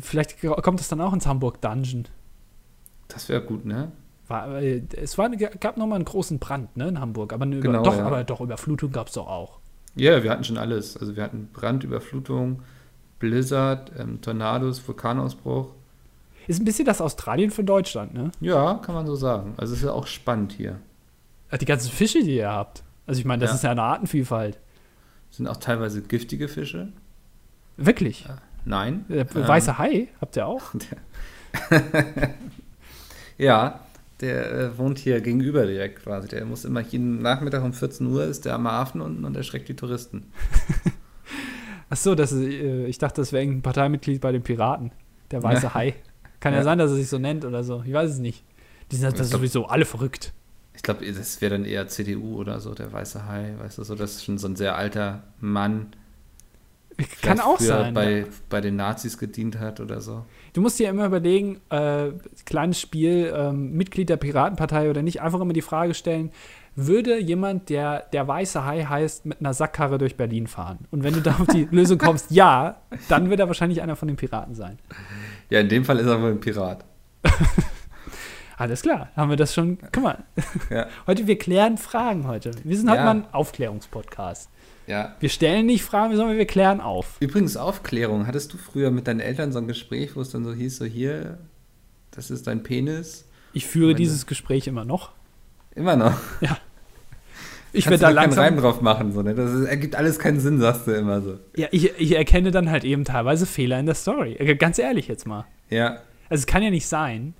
Vielleicht kommt es dann auch ins Hamburg Dungeon. Das wäre gut, ne? War, äh, es war, gab noch mal einen großen Brand ne, in Hamburg, aber, über, Genau, doch, ja. aber doch Überflutung gab es doch auch. Ja, wir hatten schon alles. Also wir hatten Brand, Überflutung, Blizzard, ähm, Tornados, Vulkanausbruch. Ist ein bisschen das Australien für Deutschland, ne? Ja, kann man so sagen. Also es ist ja auch spannend hier. Äh, Die ganzen Fische, die ihr habt. Also ich meine, das Ja. ist ja eine Artenvielfalt. Sind auch teilweise giftige Fische. Wirklich. Nein. Der Ähm, weiße Hai habt ihr auch? Ja, der äh, wohnt hier gegenüber direkt quasi. Der muss immer jeden Nachmittag um 14 Uhr ist der am Hafen unten und erschreckt die Touristen. Ach so, das ist, äh, ich dachte, das wäre irgendein Parteimitglied bei den Piraten. Der weiße Ja. Hai. Kann ja. Ja. sein, dass er sich so nennt oder so. Ich weiß es nicht. Die sind Ich glaub- sowieso alle verrückt. Ich glaube, das wäre dann eher CDU oder so, der weiße Hai, weißt du, so, das ist schon so ein sehr alter Mann. Kann auch sein. Bei, ja. bei den Nazis gedient hat oder so. Du musst dir immer überlegen, äh, kleines Spiel, ähm, Mitglied der Piratenpartei oder nicht, einfach immer die Frage stellen, würde jemand, der der weiße Hai heißt, mit einer Sackkarre durch Berlin fahren? Und wenn du da auf die Lösung kommst, ja, dann wird er wahrscheinlich einer von den Piraten sein. Ja, in dem Fall ist er wohl ein Pirat. Alles klar, haben wir das schon. Guck mal, Ja. heute, wir klären Fragen heute. Wir sind Ja. mal ein Aufklärungspodcast. Ja. Wir stellen nicht Fragen, sondern wir klären auf. Übrigens, Aufklärung. Hattest du früher mit deinen Eltern so ein Gespräch, wo es dann so hieß, so hier, das ist dein Penis? Ich führe Meine- dieses Gespräch immer noch. Immer noch. Ich Kannst werde da doch keinen Reim langsam. drauf machen, so, ne? Das ist, ergibt alles keinen Sinn, sagst du immer so. Ja, ich, ich erkenne dann halt eben teilweise Fehler in der Story. Äh, Ganz ehrlich jetzt mal. Ja. Also es kann ja nicht sein,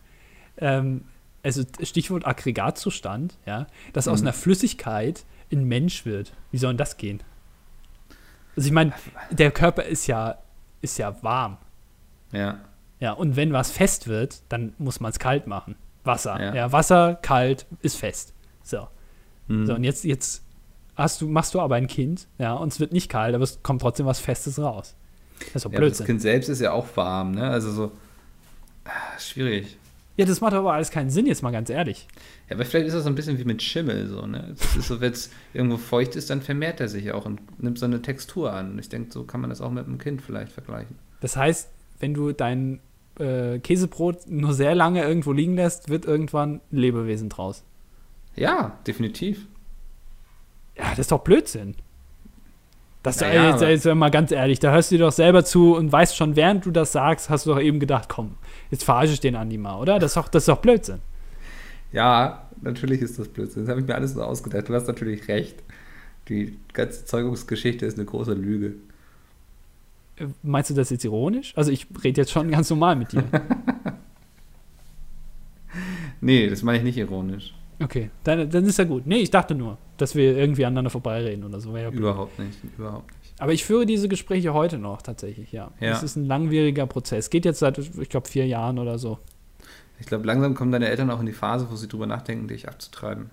ähm, also Stichwort Aggregatzustand, ja, dass aus Mhm. einer Flüssigkeit ein Mensch wird. Wie soll denn das gehen? Also ich meine, der Körper ist ja, ist ja warm. Ja. Ja, und wenn was fest wird, dann muss man es kalt machen. Wasser. Ja. Ja. Wasser, kalt, ist fest. So. Hm. So, und jetzt, jetzt hast du, machst du aber ein Kind, ja, und es wird nicht kalt, aber es kommt trotzdem was Festes raus. Das ist doch ja, aber das Blödsinn. Kind selbst ist ja auch warm, ne? Also so. Ah, schwierig. Ja, das macht aber alles keinen Sinn, jetzt mal ganz ehrlich. Ja, aber vielleicht ist das so ein bisschen wie mit Schimmel, so, ne? So, wenn es irgendwo feucht ist, dann vermehrt er sich auch und nimmt so eine Textur an. Und ich denke, so kann man das auch mit einem Kind vielleicht vergleichen. Das heißt, wenn du dein äh, Käsebrot nur sehr lange irgendwo liegen lässt, wird irgendwann ein Lebewesen draus. Ja, definitiv. Ja, das ist doch Blödsinn. Das ist Naja, jetzt, jetzt mal ganz ehrlich, da hörst du dir doch selber zu und weißt schon, während du das sagst, hast du doch eben gedacht, komm, jetzt verarsche ich den Andi mal, oder? Das ist doch, das ist doch Blödsinn. Ja, natürlich ist das Blödsinn. Das habe ich mir alles so ausgedacht. Du hast natürlich recht. Die ganze Zeugungsgeschichte ist eine große Lüge. Äh, Meinst du das jetzt ironisch? Also ich rede jetzt schon ganz normal mit dir. Nee, das meine ich nicht ironisch. Okay, dann, dann ist ja gut. Nee, ich dachte nur, dass wir irgendwie aneinander vorbeireden oder so. Ja. Überhaupt nicht. Überhaupt nicht. Aber ich führe diese Gespräche heute noch tatsächlich, ja. Ja. Es ist ein langwieriger Prozess. Geht jetzt seit, ich glaube, vier Jahren oder so. Ich glaube, langsam kommen deine Eltern auch in die Phase, wo sie drüber nachdenken, dich abzutreiben.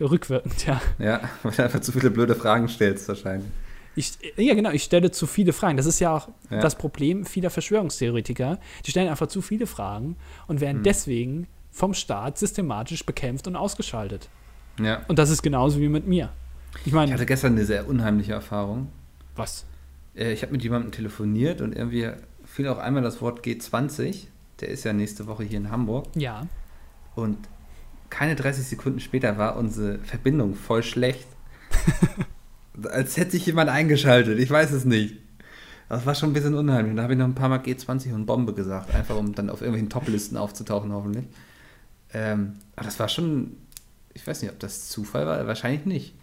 Rückwirkend, ja. Ja, weil du einfach zu viele blöde Fragen stellst wahrscheinlich. Ich, ja, genau, ich stelle zu viele Fragen. Das ist ja auch Ja. das Problem vieler Verschwörungstheoretiker. Die stellen einfach zu viele Fragen und werden Hm. deswegen vom Staat systematisch bekämpft und ausgeschaltet. Ja. Und das ist genauso wie mit mir. Ich Ich meine, hatte gestern eine sehr unheimliche Erfahrung. was? Äh, Ich habe mit jemandem telefoniert und irgendwie fiel auch einmal das Wort G20. Der ist ja nächste Woche hier in Hamburg. Ja. Und keine 30 Sekunden später war unsere Verbindung voll schlecht. Als hätte sich jemand eingeschaltet. Ich weiß es nicht. Das war schon ein bisschen unheimlich. Da habe ich noch ein paar Mal G20 und Bombe gesagt. Einfach um dann auf irgendwelchen Top-Listen aufzutauchen, hoffentlich. Ähm, aber das war schon. Ich weiß nicht, ob das Zufall war. Wahrscheinlich nicht.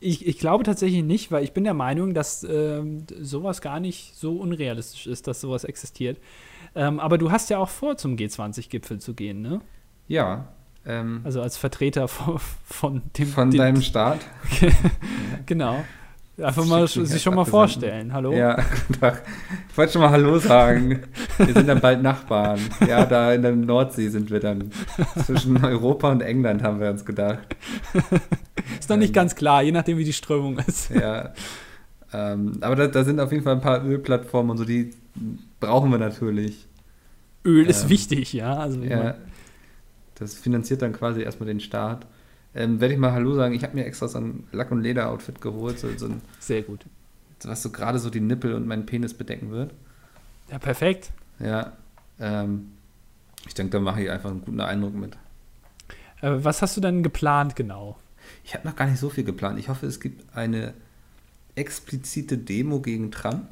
Ich, ich glaube tatsächlich nicht, weil ich bin der Meinung, dass ähm, sowas gar nicht so unrealistisch ist, dass sowas existiert. Ähm, aber du hast ja auch vor, zum G20-Gipfel zu gehen, ne? Ja. Ähm, Also als Vertreter von, von dem. von dem, deinem Staat. Genau. Einfach mal Schick sich schon mal vorstellen. Hallo? Ja. Ich wollte schon mal Hallo sagen. Wir sind dann bald Nachbarn. Ja, da in der Nordsee sind wir dann. Zwischen Europa und England haben wir uns gedacht. Ist noch nicht Ähm, ganz klar, je nachdem, wie die Strömung ist. Ja. Ähm, aber da, da sind auf jeden Fall ein paar Ölplattformen und so, die brauchen wir natürlich. Öl ist Ähm, wichtig, ja. Also, Ja. Das finanziert dann quasi erstmal den Staat. Ähm, Werde ich mal Hallo sagen. Ich habe mir extra so ein Lack- und Leder-Outfit geholt, so, so ein, Sehr gut. was so gerade so die Nippel und meinen Penis bedecken wird. Ja, perfekt. Ja. Ähm, ich denke, da mache ich einfach einen guten Eindruck mit. Äh, was hast du denn geplant genau? Ich habe noch gar nicht so viel geplant. Ich hoffe, es gibt eine explizite Demo gegen Trump.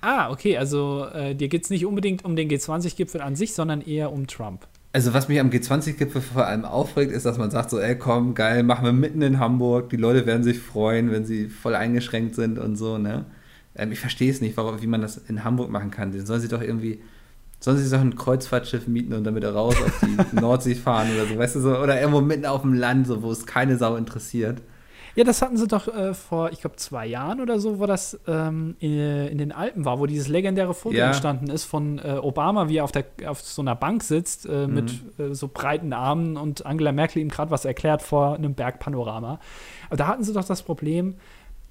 Ah, okay, also äh, dir geht es nicht unbedingt um den G20-Gipfel an sich, sondern eher um Trump. Also was mich am G20-Gipfel vor allem aufregt, ist, dass man sagt so, ey komm, geil, machen wir mitten in Hamburg. Die Leute werden sich freuen, wenn sie voll eingeschränkt sind und so, ne? Ähm, ich verstehe es nicht, warum, wie man das in Hamburg machen kann. Sollen sie doch irgendwie, sollen sie sich doch ein Kreuzfahrtschiff mieten und wieder raus auf die Nordsee fahren oder so, weißt du so? Oder irgendwo mitten auf dem Land, so, wo es keine Sau interessiert. Ja, das hatten sie doch äh, vor, ich glaube, zwei Jahren oder so, wo das ähm, in, in den Alpen war, wo dieses legendäre Foto Ja. entstanden ist von äh, Obama, wie er auf, der, auf so einer Bank sitzt äh, mit äh, so breiten Armen und Angela Merkel ihm gerade was erklärt vor einem Bergpanorama. Aber da hatten sie doch das Problem,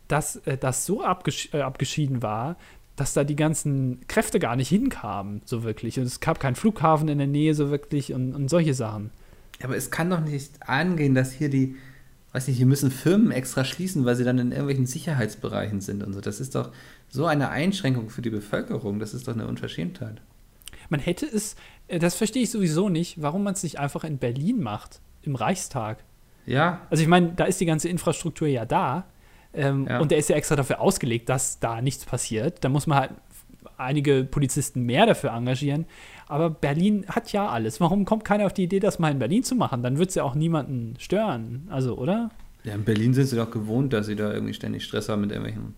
dass äh, das so abgesch äh, abgeschieden war, dass da die ganzen Kräfte gar nicht hinkamen, so wirklich. Und es gab keinen Flughafen in der Nähe, so wirklich und, und solche Sachen. Aber es kann doch nicht angehen, dass hier die, weiß nicht, hier müssen Firmen extra schließen, weil sie dann in irgendwelchen Sicherheitsbereichen sind und so. Das ist doch so eine Einschränkung für die Bevölkerung. Das ist doch eine Unverschämtheit. Man hätte es, äh, das verstehe ich sowieso nicht, warum man es nicht einfach in Berlin macht, im Reichstag. Ja, Also ich meine, da ist die ganze Infrastruktur ja da ähm, Ja. und der ist ja extra dafür ausgelegt, dass da nichts passiert. Da muss man halt einige Polizisten mehr dafür engagieren. Aber Berlin hat ja alles. Warum kommt keiner auf die Idee, das mal in Berlin zu machen? Dann wird es ja auch niemanden stören. Also, oder? ja, in Berlin sind sie doch gewohnt, dass sie da irgendwie ständig Stress haben mit irgendwelchen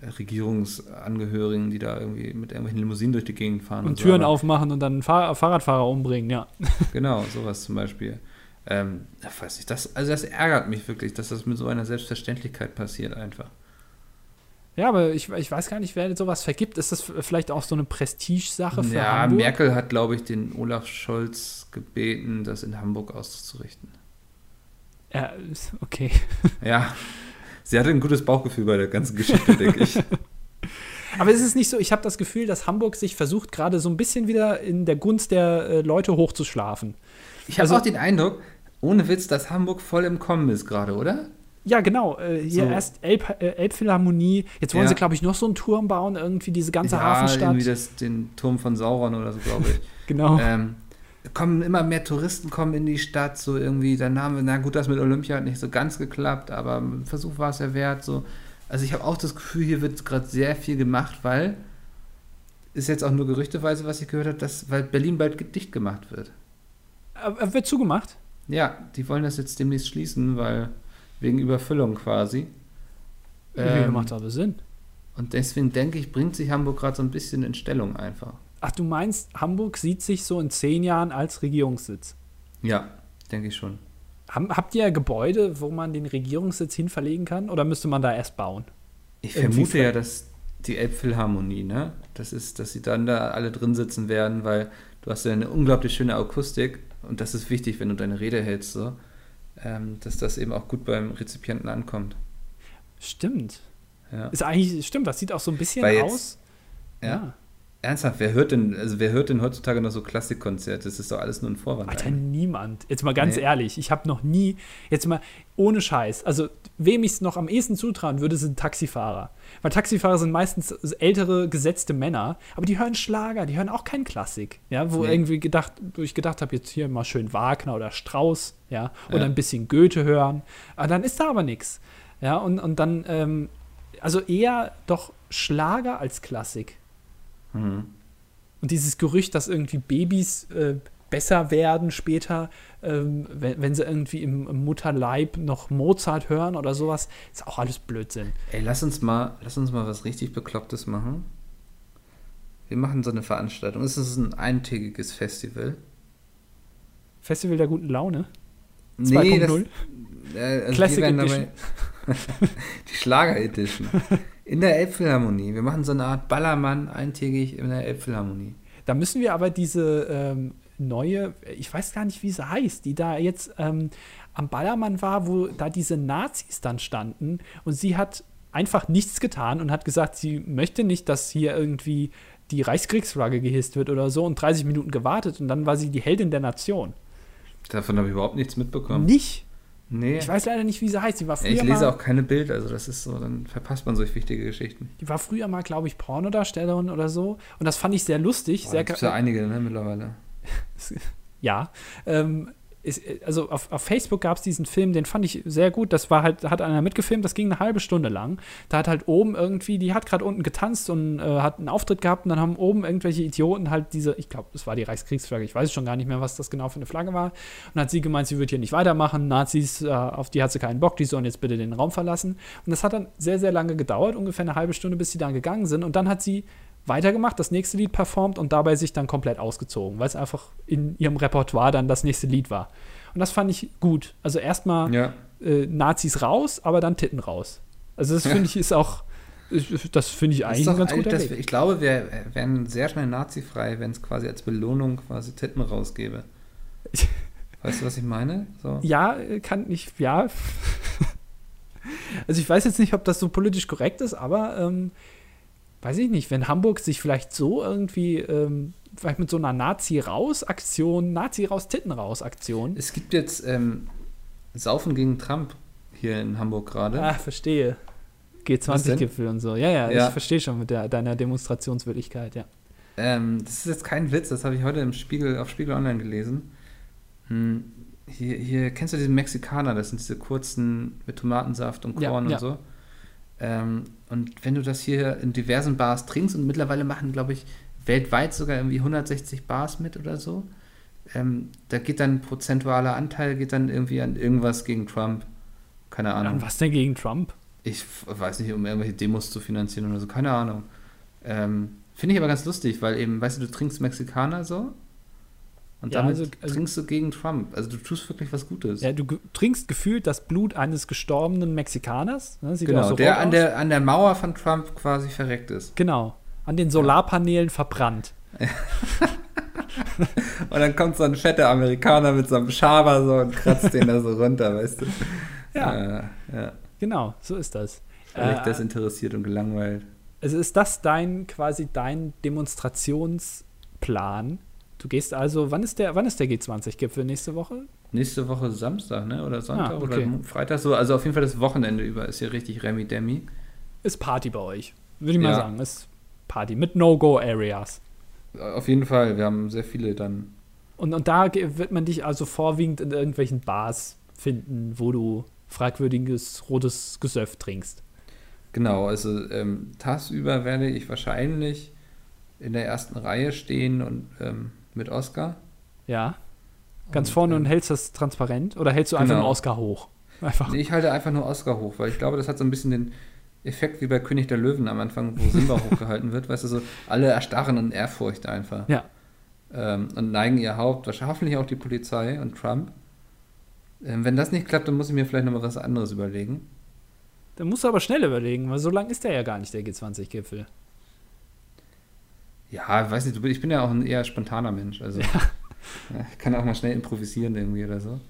äh, Regierungsangehörigen, die da irgendwie mit irgendwelchen Limousinen durch die Gegend fahren. Und so. Türen Aber- aufmachen und dann Fahr Fahrradfahrer umbringen, ja. Genau, sowas zum Beispiel. Ähm, weiß nicht, das, also das ärgert mich wirklich, dass das mit so einer Selbstverständlichkeit passiert einfach. Ja, aber ich, ich weiß gar nicht, wer sowas vergibt. Ist das vielleicht auch so eine Prestigesache für Ja, Hamburg? Merkel hat, glaube ich, den Olaf Scholz gebeten, das in Hamburg auszurichten. Ja, ist- okay. Ja, sie hatte ein gutes Bauchgefühl bei der ganzen Geschichte, denke ich. Aber ist es nicht so, ich habe das Gefühl, dass Hamburg sich versucht, gerade so ein bisschen wieder in der Gunst der äh, Leute hochzuschlafen. Ich habe Also- auch den Eindruck, ohne Witz, dass Hamburg voll im Kommen ist gerade, oder? Ja, genau. Äh, hier So. erst Elb, äh, Elbphilharmonie. Jetzt wollen Ja. sie, glaube ich, noch so einen Turm bauen, irgendwie diese ganze ja, Hafenstadt. irgendwie das, den Turm von Sauron oder so, glaube ich. genau. ähm, kommen immer mehr Touristen kommen in die Stadt, so irgendwie, dann haben wir, na gut, das mit Olympia hat nicht so ganz geklappt, aber ein Versuch war es ja wert, so. Also ich habe auch das Gefühl, hier wird gerade sehr viel gemacht, weil, ist jetzt auch nur gerüchteweise, was ich gehört habe, dass, weil Berlin bald dicht gemacht wird. Äh, wird zugemacht? Ja, die wollen das jetzt demnächst schließen, weil, wegen Überfüllung quasi. Ja, Ähm, macht aber Sinn. Und deswegen denke ich, bringt sich Hamburg gerade so ein bisschen in Stellung einfach. Ach, du meinst, Hamburg sieht sich so in zehn Jahren als Regierungssitz. Ja, denke ich schon. Haben, habt ihr Gebäude, wo man den Regierungssitz hin verlegen kann? Oder müsste man da erst bauen? Ich Irgendwie vermute ver- ja, dass die Elbphilharmonie, ne? Das ist, dass sie dann da alle drin sitzen werden, weil du hast ja eine unglaublich schöne Akustik und das ist wichtig, wenn du deine Rede hältst, so, ähm, dass das eben auch gut beim Rezipienten ankommt. Stimmt. Ja. Ist eigentlich, stimmt, das sieht auch so ein bisschen jetzt- aus. ja. Ernsthaft, wer hört denn, also wer hört denn heutzutage noch so Klassikkonzerte? Das ist doch alles nur ein Vorwand. Alter, eigentlich. niemand. Jetzt mal ganz Nee. ehrlich, ich habe noch nie, jetzt mal ohne Scheiß, also wem ich es noch am ehesten zutrauen würde, sind Taxifahrer. Weil Taxifahrer sind meistens ältere, gesetzte Männer, aber die hören Schlager, die hören auch keinen Klassik. Ja, wo Nee. irgendwie gedacht, wo ich gedacht habe, jetzt hier mal schön Wagner oder Strauß, ja, oder Ja. ein bisschen Goethe hören. Aber dann ist da aber nichts. Ja, und, und dann, ähm, also eher doch Schlager als Klassik. Mhm. Und dieses Gerücht, dass irgendwie Babys äh, besser werden später, ähm, wenn, wenn sie irgendwie im, im Mutterleib noch Mozart hören oder sowas. Ist auch alles Blödsinn. Ey, lass uns mal, lass uns mal was richtig Beklopptes machen. Wir machen so eine Veranstaltung. Es ist ein eintägiges Festival. Festival der guten Laune. Nee, das, 2.0. äh, also Classic Edition. dabei- die Schlager Edition. In der Elbphilharmonie. Wir machen so eine Art Ballermann eintägig in der Elbphilharmonie. Da müssen wir aber diese ähm, neue, ich weiß gar nicht, wie sie heißt, die da jetzt ähm, am Ballermann war, wo da diese Nazis dann standen und sie hat einfach nichts getan und hat gesagt, sie möchte nicht, dass hier irgendwie die Reichskriegsflagge gehisst wird oder so und 30 Minuten gewartet und dann war sie die Heldin der Nation. Davon habe ich überhaupt nichts mitbekommen. Nicht? Nee. Ich weiß leider nicht, wie sie heißt. Die war früher, ich lese mal, auch keine Bild, also das ist so, dann verpasst man solch wichtige Geschichten. die war früher mal, glaube ich, Pornodarstellerin oder so und das fand ich sehr lustig. Boah, sehr da gibt's ja einige ne, mittlerweile. ja. Ähm, ist, also auf, auf Facebook gab es diesen Film, den fand ich sehr gut. Das war halt, hat einer mitgefilmt, das ging eine halbe Stunde lang. Da hat halt oben irgendwie, die hat gerade unten getanzt und äh, hat einen Auftritt gehabt und dann haben oben irgendwelche Idioten halt diese, ich glaube, das war die Reichskriegsflagge, ich weiß schon gar nicht mehr, was das genau für eine Flagge war. Und hat sie gemeint, sie wird hier nicht weitermachen. Nazis, äh, auf die hat sie keinen Bock, die sollen jetzt bitte den Raum verlassen. Und das hat dann sehr, sehr lange gedauert, ungefähr eine halbe Stunde, bis sie dann gegangen sind. Und dann hat sie weitergemacht, das nächste Lied performt und dabei sich dann komplett ausgezogen, weil es einfach in ihrem Repertoire dann das nächste Lied war. Und das fand ich gut. Also erstmal Ja. äh, Nazis raus, aber dann Titten raus. Also das finde ich ist auch, das finde ich eigentlich ganz guter das, ich glaube, wir wären sehr schnell nazifrei, wenn es quasi als Belohnung quasi Titten rausgäbe. Weißt du, was ich meine? So. Ja, äh, kann ich, ja. also ich weiß jetzt nicht, ob das so politisch korrekt ist, aber ähm, weiß ich nicht, wenn Hamburg sich vielleicht so irgendwie, ähm, vielleicht mit so einer Nazi-Raus-Aktion, Nazi-Raus-Titten-Raus-Aktion. Es gibt jetzt ähm, Saufen gegen Trump hier in Hamburg gerade. Ah, verstehe. Was denn? G20-Gipfel und so. Ja, ja, Ja. ich verstehe schon mit der, deiner Demonstrationswürdigkeit, ja. Ähm, das ist jetzt kein Witz, das habe ich heute im Spiegel, auf Spiegel Online gelesen. Hm, hier, hier, kennst du diesen Mexikaner? Das sind diese kurzen mit Tomatensaft und Ja, Korn und ja. so. Ähm, und wenn du das hier in diversen Bars trinkst, und mittlerweile machen, glaube ich, weltweit sogar irgendwie 160 Bars mit oder so, ähm, da geht dann ein prozentualer Anteil, geht dann irgendwie an irgendwas gegen Trump. Keine Ahnung. Und was denn gegen Trump? Ich weiß nicht, um irgendwelche Demos zu finanzieren oder so, keine Ahnung. Ähm, Finde ich aber ganz lustig, weil eben, weißt du, du trinkst Mexikaner so und Ja, damit also- also- trinkst du gegen Trump. Also du tust wirklich was Gutes. Ja, du trinkst gefühlt das Blut eines gestorbenen Mexikaners. Ne? Genau, so der an aus. der, an der Mauer von Trump quasi verreckt ist. Genau. An den Solarpanelen verbrannt. Und dann kommt so ein fetter Amerikaner mit so einem Schaber so und kratzt den da so runter, weißt du? Ja, Äh, ja. genau, so ist das. Völlig Äh, desinteressiert und gelangweilt. also ist das dein quasi dein Demonstrationsplan? Du gehst also, wann ist der, wann ist der G20-Gipfel nächste Woche? Nächste Woche Samstag, ne? Oder Sonntag Ah, okay. oder Freitag so. Also auf jeden Fall das Wochenende über ist hier richtig Remi Demi. Ist Party bei euch. Würde ich mal Ja. sagen. Ist Party mit No-Go-Areas. Auf jeden Fall, wir haben sehr viele dann. Und, und da wird man dich also vorwiegend in irgendwelchen Bars finden, wo du fragwürdiges rotes Gesöff trinkst. Genau, also ähm, tagsüber werde ich wahrscheinlich in der ersten Reihe stehen und ähm, mit Oscar. Ja. Ganz Und, vorne und hältst das transparent oder hältst du einfach genau. nur Oscar hoch? Einfach. Nee, ich halte einfach nur Oscar hoch, weil ich glaube, das hat so ein bisschen den Effekt wie bei König der Löwen am Anfang, wo Simba hochgehalten wird. Weißt du, so alle erstarren in Ehrfurcht einfach. Ja. Ähm, und neigen ihr Haupt, wahrscheinlich auch die Polizei und Trump. Ähm, wenn das nicht klappt, dann muss ich mir vielleicht nochmal was anderes überlegen. Dann musst du aber schnell überlegen, weil so lang ist der ja gar nicht, der G20-Gipfel. Ja, weiß nicht, ich bin ja auch ein eher spontaner Mensch. Also ja, ich kann auch mal schnell improvisieren irgendwie oder so.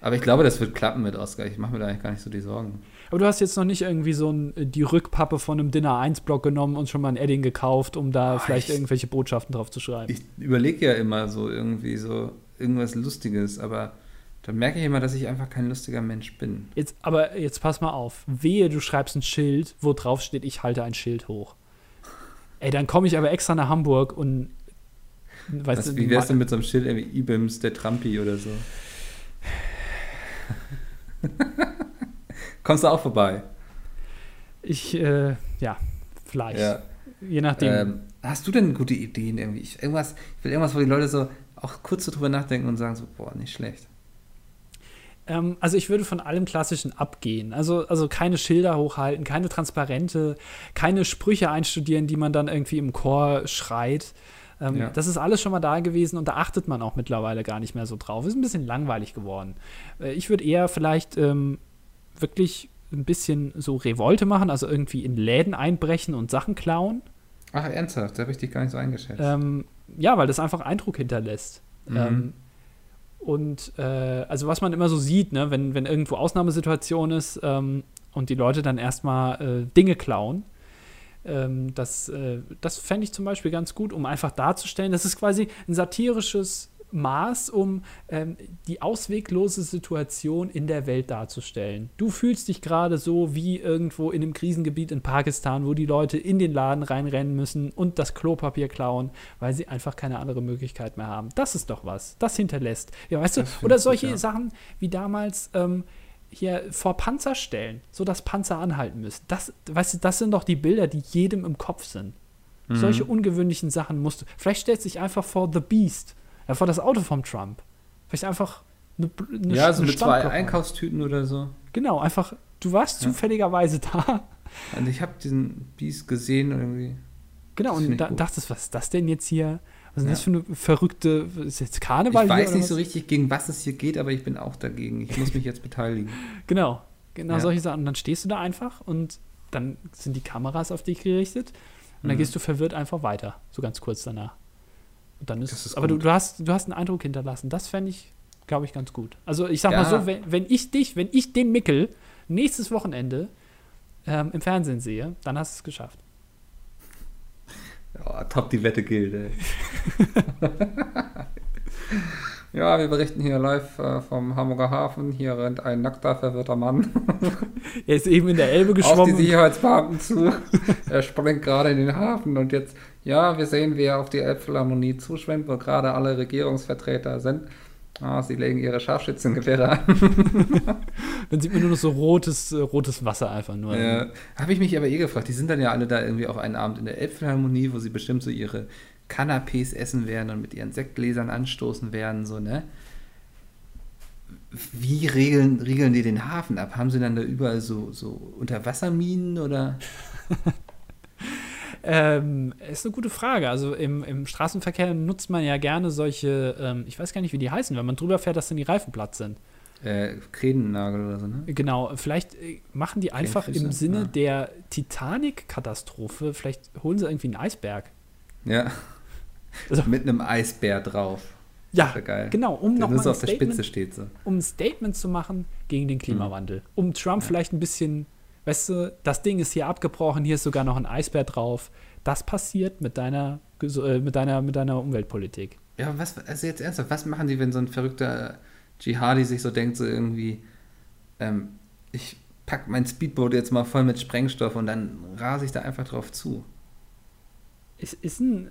Aber ich glaube, das wird klappen mit Oscar. Ich mache mir da eigentlich gar nicht so die Sorgen. Aber du hast jetzt noch nicht irgendwie so ein, die Rückpappe von einem Dinner 1-Block genommen und schon mal ein Edding gekauft, um da Ah, vielleicht ich- irgendwelche Botschaften drauf zu schreiben. Ich überlege ja immer so irgendwie so irgendwas Lustiges, aber dann merke ich immer, dass ich einfach kein lustiger Mensch bin. Jetzt, aber jetzt pass mal auf. Wehe, du schreibst ein Schild, wo drauf steht, ich halte ein Schild hoch. Ey, dann komme ich aber extra nach Hamburg und weißt Was, du, wie wär's denn mit so einem Schild irgendwie Ibims, der Trumpi oder so? Kommst du auch vorbei? ich, äh, ja, vielleicht. Ja. Je nachdem. Ähm, hast du denn gute Ideen irgendwie? Ich, irgendwas, ich will irgendwas, wo die Leute so auch kurz so drüber nachdenken und sagen so, boah, nicht schlecht. Ähm, also ich würde von allem Klassischen abgehen. Also, also keine Schilder hochhalten, keine Transparente, keine Sprüche einstudieren, die man dann irgendwie im Chor schreit. Ähm, ja. Das ist alles schon mal da gewesen und da achtet man auch mittlerweile gar nicht mehr so drauf. Ist ein bisschen langweilig geworden. Äh, ich würde eher vielleicht ähm, wirklich ein bisschen so Revolte machen, also irgendwie in Läden einbrechen und Sachen klauen. Ach, ernsthaft? Da habe ich dich gar nicht so eingeschätzt. Ähm, ja, weil das einfach Eindruck hinterlässt. Mhm. Ähm, und äh, also was man immer so sieht, ne, wenn, wenn irgendwo Ausnahmesituation ist ähm, und die Leute dann erstmal äh, Dinge klauen, ähm, das, äh, das fände ich zum Beispiel ganz gut, um einfach darzustellen, das ist quasi ein satirisches Maß, um ähm, die ausweglose Situation in der Welt darzustellen. Du fühlst dich gerade so wie irgendwo in einem Krisengebiet in Pakistan, wo die Leute in den Laden reinrennen müssen und das Klopapier klauen, weil sie einfach keine andere Möglichkeit mehr haben. Das ist doch was. Das hinterlässt. Ja, weißt du, oder solche gut, ja. Sachen wie damals. Ähm, hier vor Panzer stellen, sodass Panzer anhalten müssen. Das, weißt du, das sind doch die Bilder, die jedem im Kopf sind. Mhm. Solche ungewöhnlichen Sachen musst du. Vielleicht stellst du dich einfach vor The Beast war das Auto vom Trump. Vielleicht einfach eine, eine Ja, so mit zwei Einkaufstüten oder so. Genau, einfach, du warst ja. zufälligerweise da. Also ich habe diesen Beast gesehen irgendwie. Genau, und da, dachtest, was ist das denn jetzt hier? Was ist ja. das für eine verrückte, ist jetzt Karneval Ich weiß nicht so richtig, gegen was es hier geht, aber ich bin auch dagegen. Ich muss mich jetzt beteiligen. Genau, genau ja. solche Sachen. Und dann stehst du da einfach und dann sind die Kameras auf dich gerichtet und dann mhm. gehst du verwirrt einfach weiter, so ganz kurz danach. Dann ist, ist aber du, du, hast, du hast einen Eindruck hinterlassen. Das fände ich, glaube ich, ganz gut. Also ich sag ja. mal so, wenn, wenn ich dich, wenn ich den Mickel nächstes Wochenende ähm, im Fernsehen sehe, dann hast du es geschafft. Ja, top die Wette gilt, ey. ja, wir berichten hier live äh, vom Hamburger Hafen. Hier rennt ein nackter, verwirrter Mann. er ist eben in der Elbe geschwommen. Auf die Sicherheitsbeamten zu. er springt gerade in den Hafen und jetzt ja, wir sehen, wie er auf die Elbphilharmonie zuschwimmt, wo gerade alle Regierungsvertreter sind. Ah, sie legen ihre Scharfschützengewehre an. dann sieht man nur noch so rotes, äh, rotes Wasser einfach nur. Ja, habe ich mich aber eh gefragt. Die sind dann ja alle da irgendwie auch einen Abend in der Elbphilharmonie, wo sie bestimmt so ihre Canapés essen werden und mit ihren Sektgläsern anstoßen werden, so, ne? Wie regeln, regeln die den Hafen ab? Haben sie dann da überall so, so Unterwasserminen oder? Ähm, ist eine gute Frage. Also im, im Straßenverkehr nutzt man ja gerne solche, ähm, ich weiß gar nicht, wie die heißen, wenn man drüber fährt, dass dann die Reifen platt sind. Äh, Krädennagel oder so, ne? Genau, vielleicht äh, machen die einfach im Sinne ja. der Titanic-Katastrophe, vielleicht holen sie irgendwie einen Eisberg. Ja. Also, Mit einem Eisbär drauf. Ja, geil. genau, um der Spitze steht so. Um ein Statement zu machen gegen den Klimawandel. Mhm. Um Trump ja. vielleicht ein bisschen weißt du, das Ding ist hier abgebrochen, hier ist sogar noch ein Eisbär drauf. Das passiert mit deiner, äh, mit deiner, mit deiner Umweltpolitik. Ja, was, also jetzt ernsthaft, was machen die, wenn so ein verrückter Dschihadi sich so denkt, so irgendwie, ähm, ich pack mein Speedboot jetzt mal voll mit Sprengstoff und dann rase ich da einfach drauf zu. Ist, ist ein,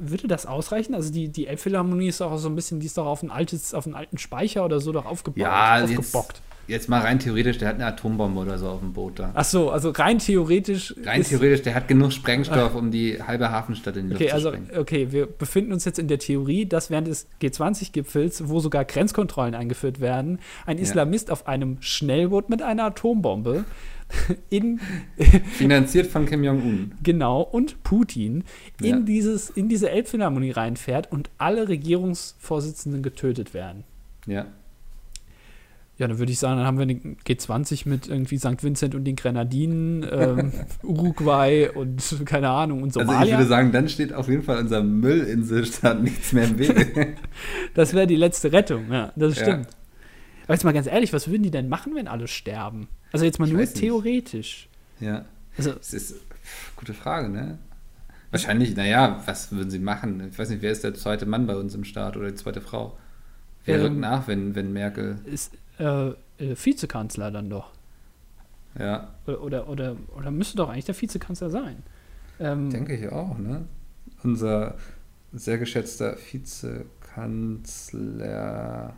würde das ausreichen? Also die, die Elbphilharmonie ist auch so ein bisschen, die ist doch auf ein altes, auf einen alten Speicher oder so doch aufgebaut, ja, aufgebockt. Jetzt, Jetzt mal rein theoretisch, der hat eine Atombombe oder so auf dem Boot da. Ach so, also rein theoretisch. Rein theoretisch, der hat genug Sprengstoff, um die halbe Hafenstadt in die okay, Luft also, zu sprengen. Okay, wir befinden uns jetzt in der Theorie, dass während des G20-Gipfels, wo sogar Grenzkontrollen eingeführt werden, ein Islamist ja. auf einem Schnellboot mit einer Atombombe in finanziert von Kim Jong-un. Genau, und Putin in, ja. dieses, in diese Elbphilharmonie reinfährt und alle Regierungsvorsitzenden getötet werden. Ja. Ja, dann würde ich sagen, dann haben wir eine G20 mit irgendwie St. Vincent und den Grenadinen, ähm, Uruguay und keine Ahnung und Somalia. Also ich würde sagen, dann steht auf jeden Fall unser Müllinselstaat nichts mehr im Wege. das wäre die letzte Rettung, ja, das stimmt. Ja. Aber jetzt mal ganz ehrlich, was würden die denn machen, wenn alle sterben? Also jetzt mal ich nur theoretisch. Ja. Also, das ist eine gute Frage, ne? Wahrscheinlich, naja, was würden sie machen? Ich weiß nicht, wer ist der zweite Mann bei uns im Staat oder die zweite Frau? Wer ähm, rückt nach, wenn, wenn Merkel. Ist, äh, äh, Vizekanzler dann doch. Ja. Oder, oder, oder, oder, müsste doch eigentlich der Vizekanzler sein. Ähm, Denke ich auch, ne? Unser sehr geschätzter Vizekanzler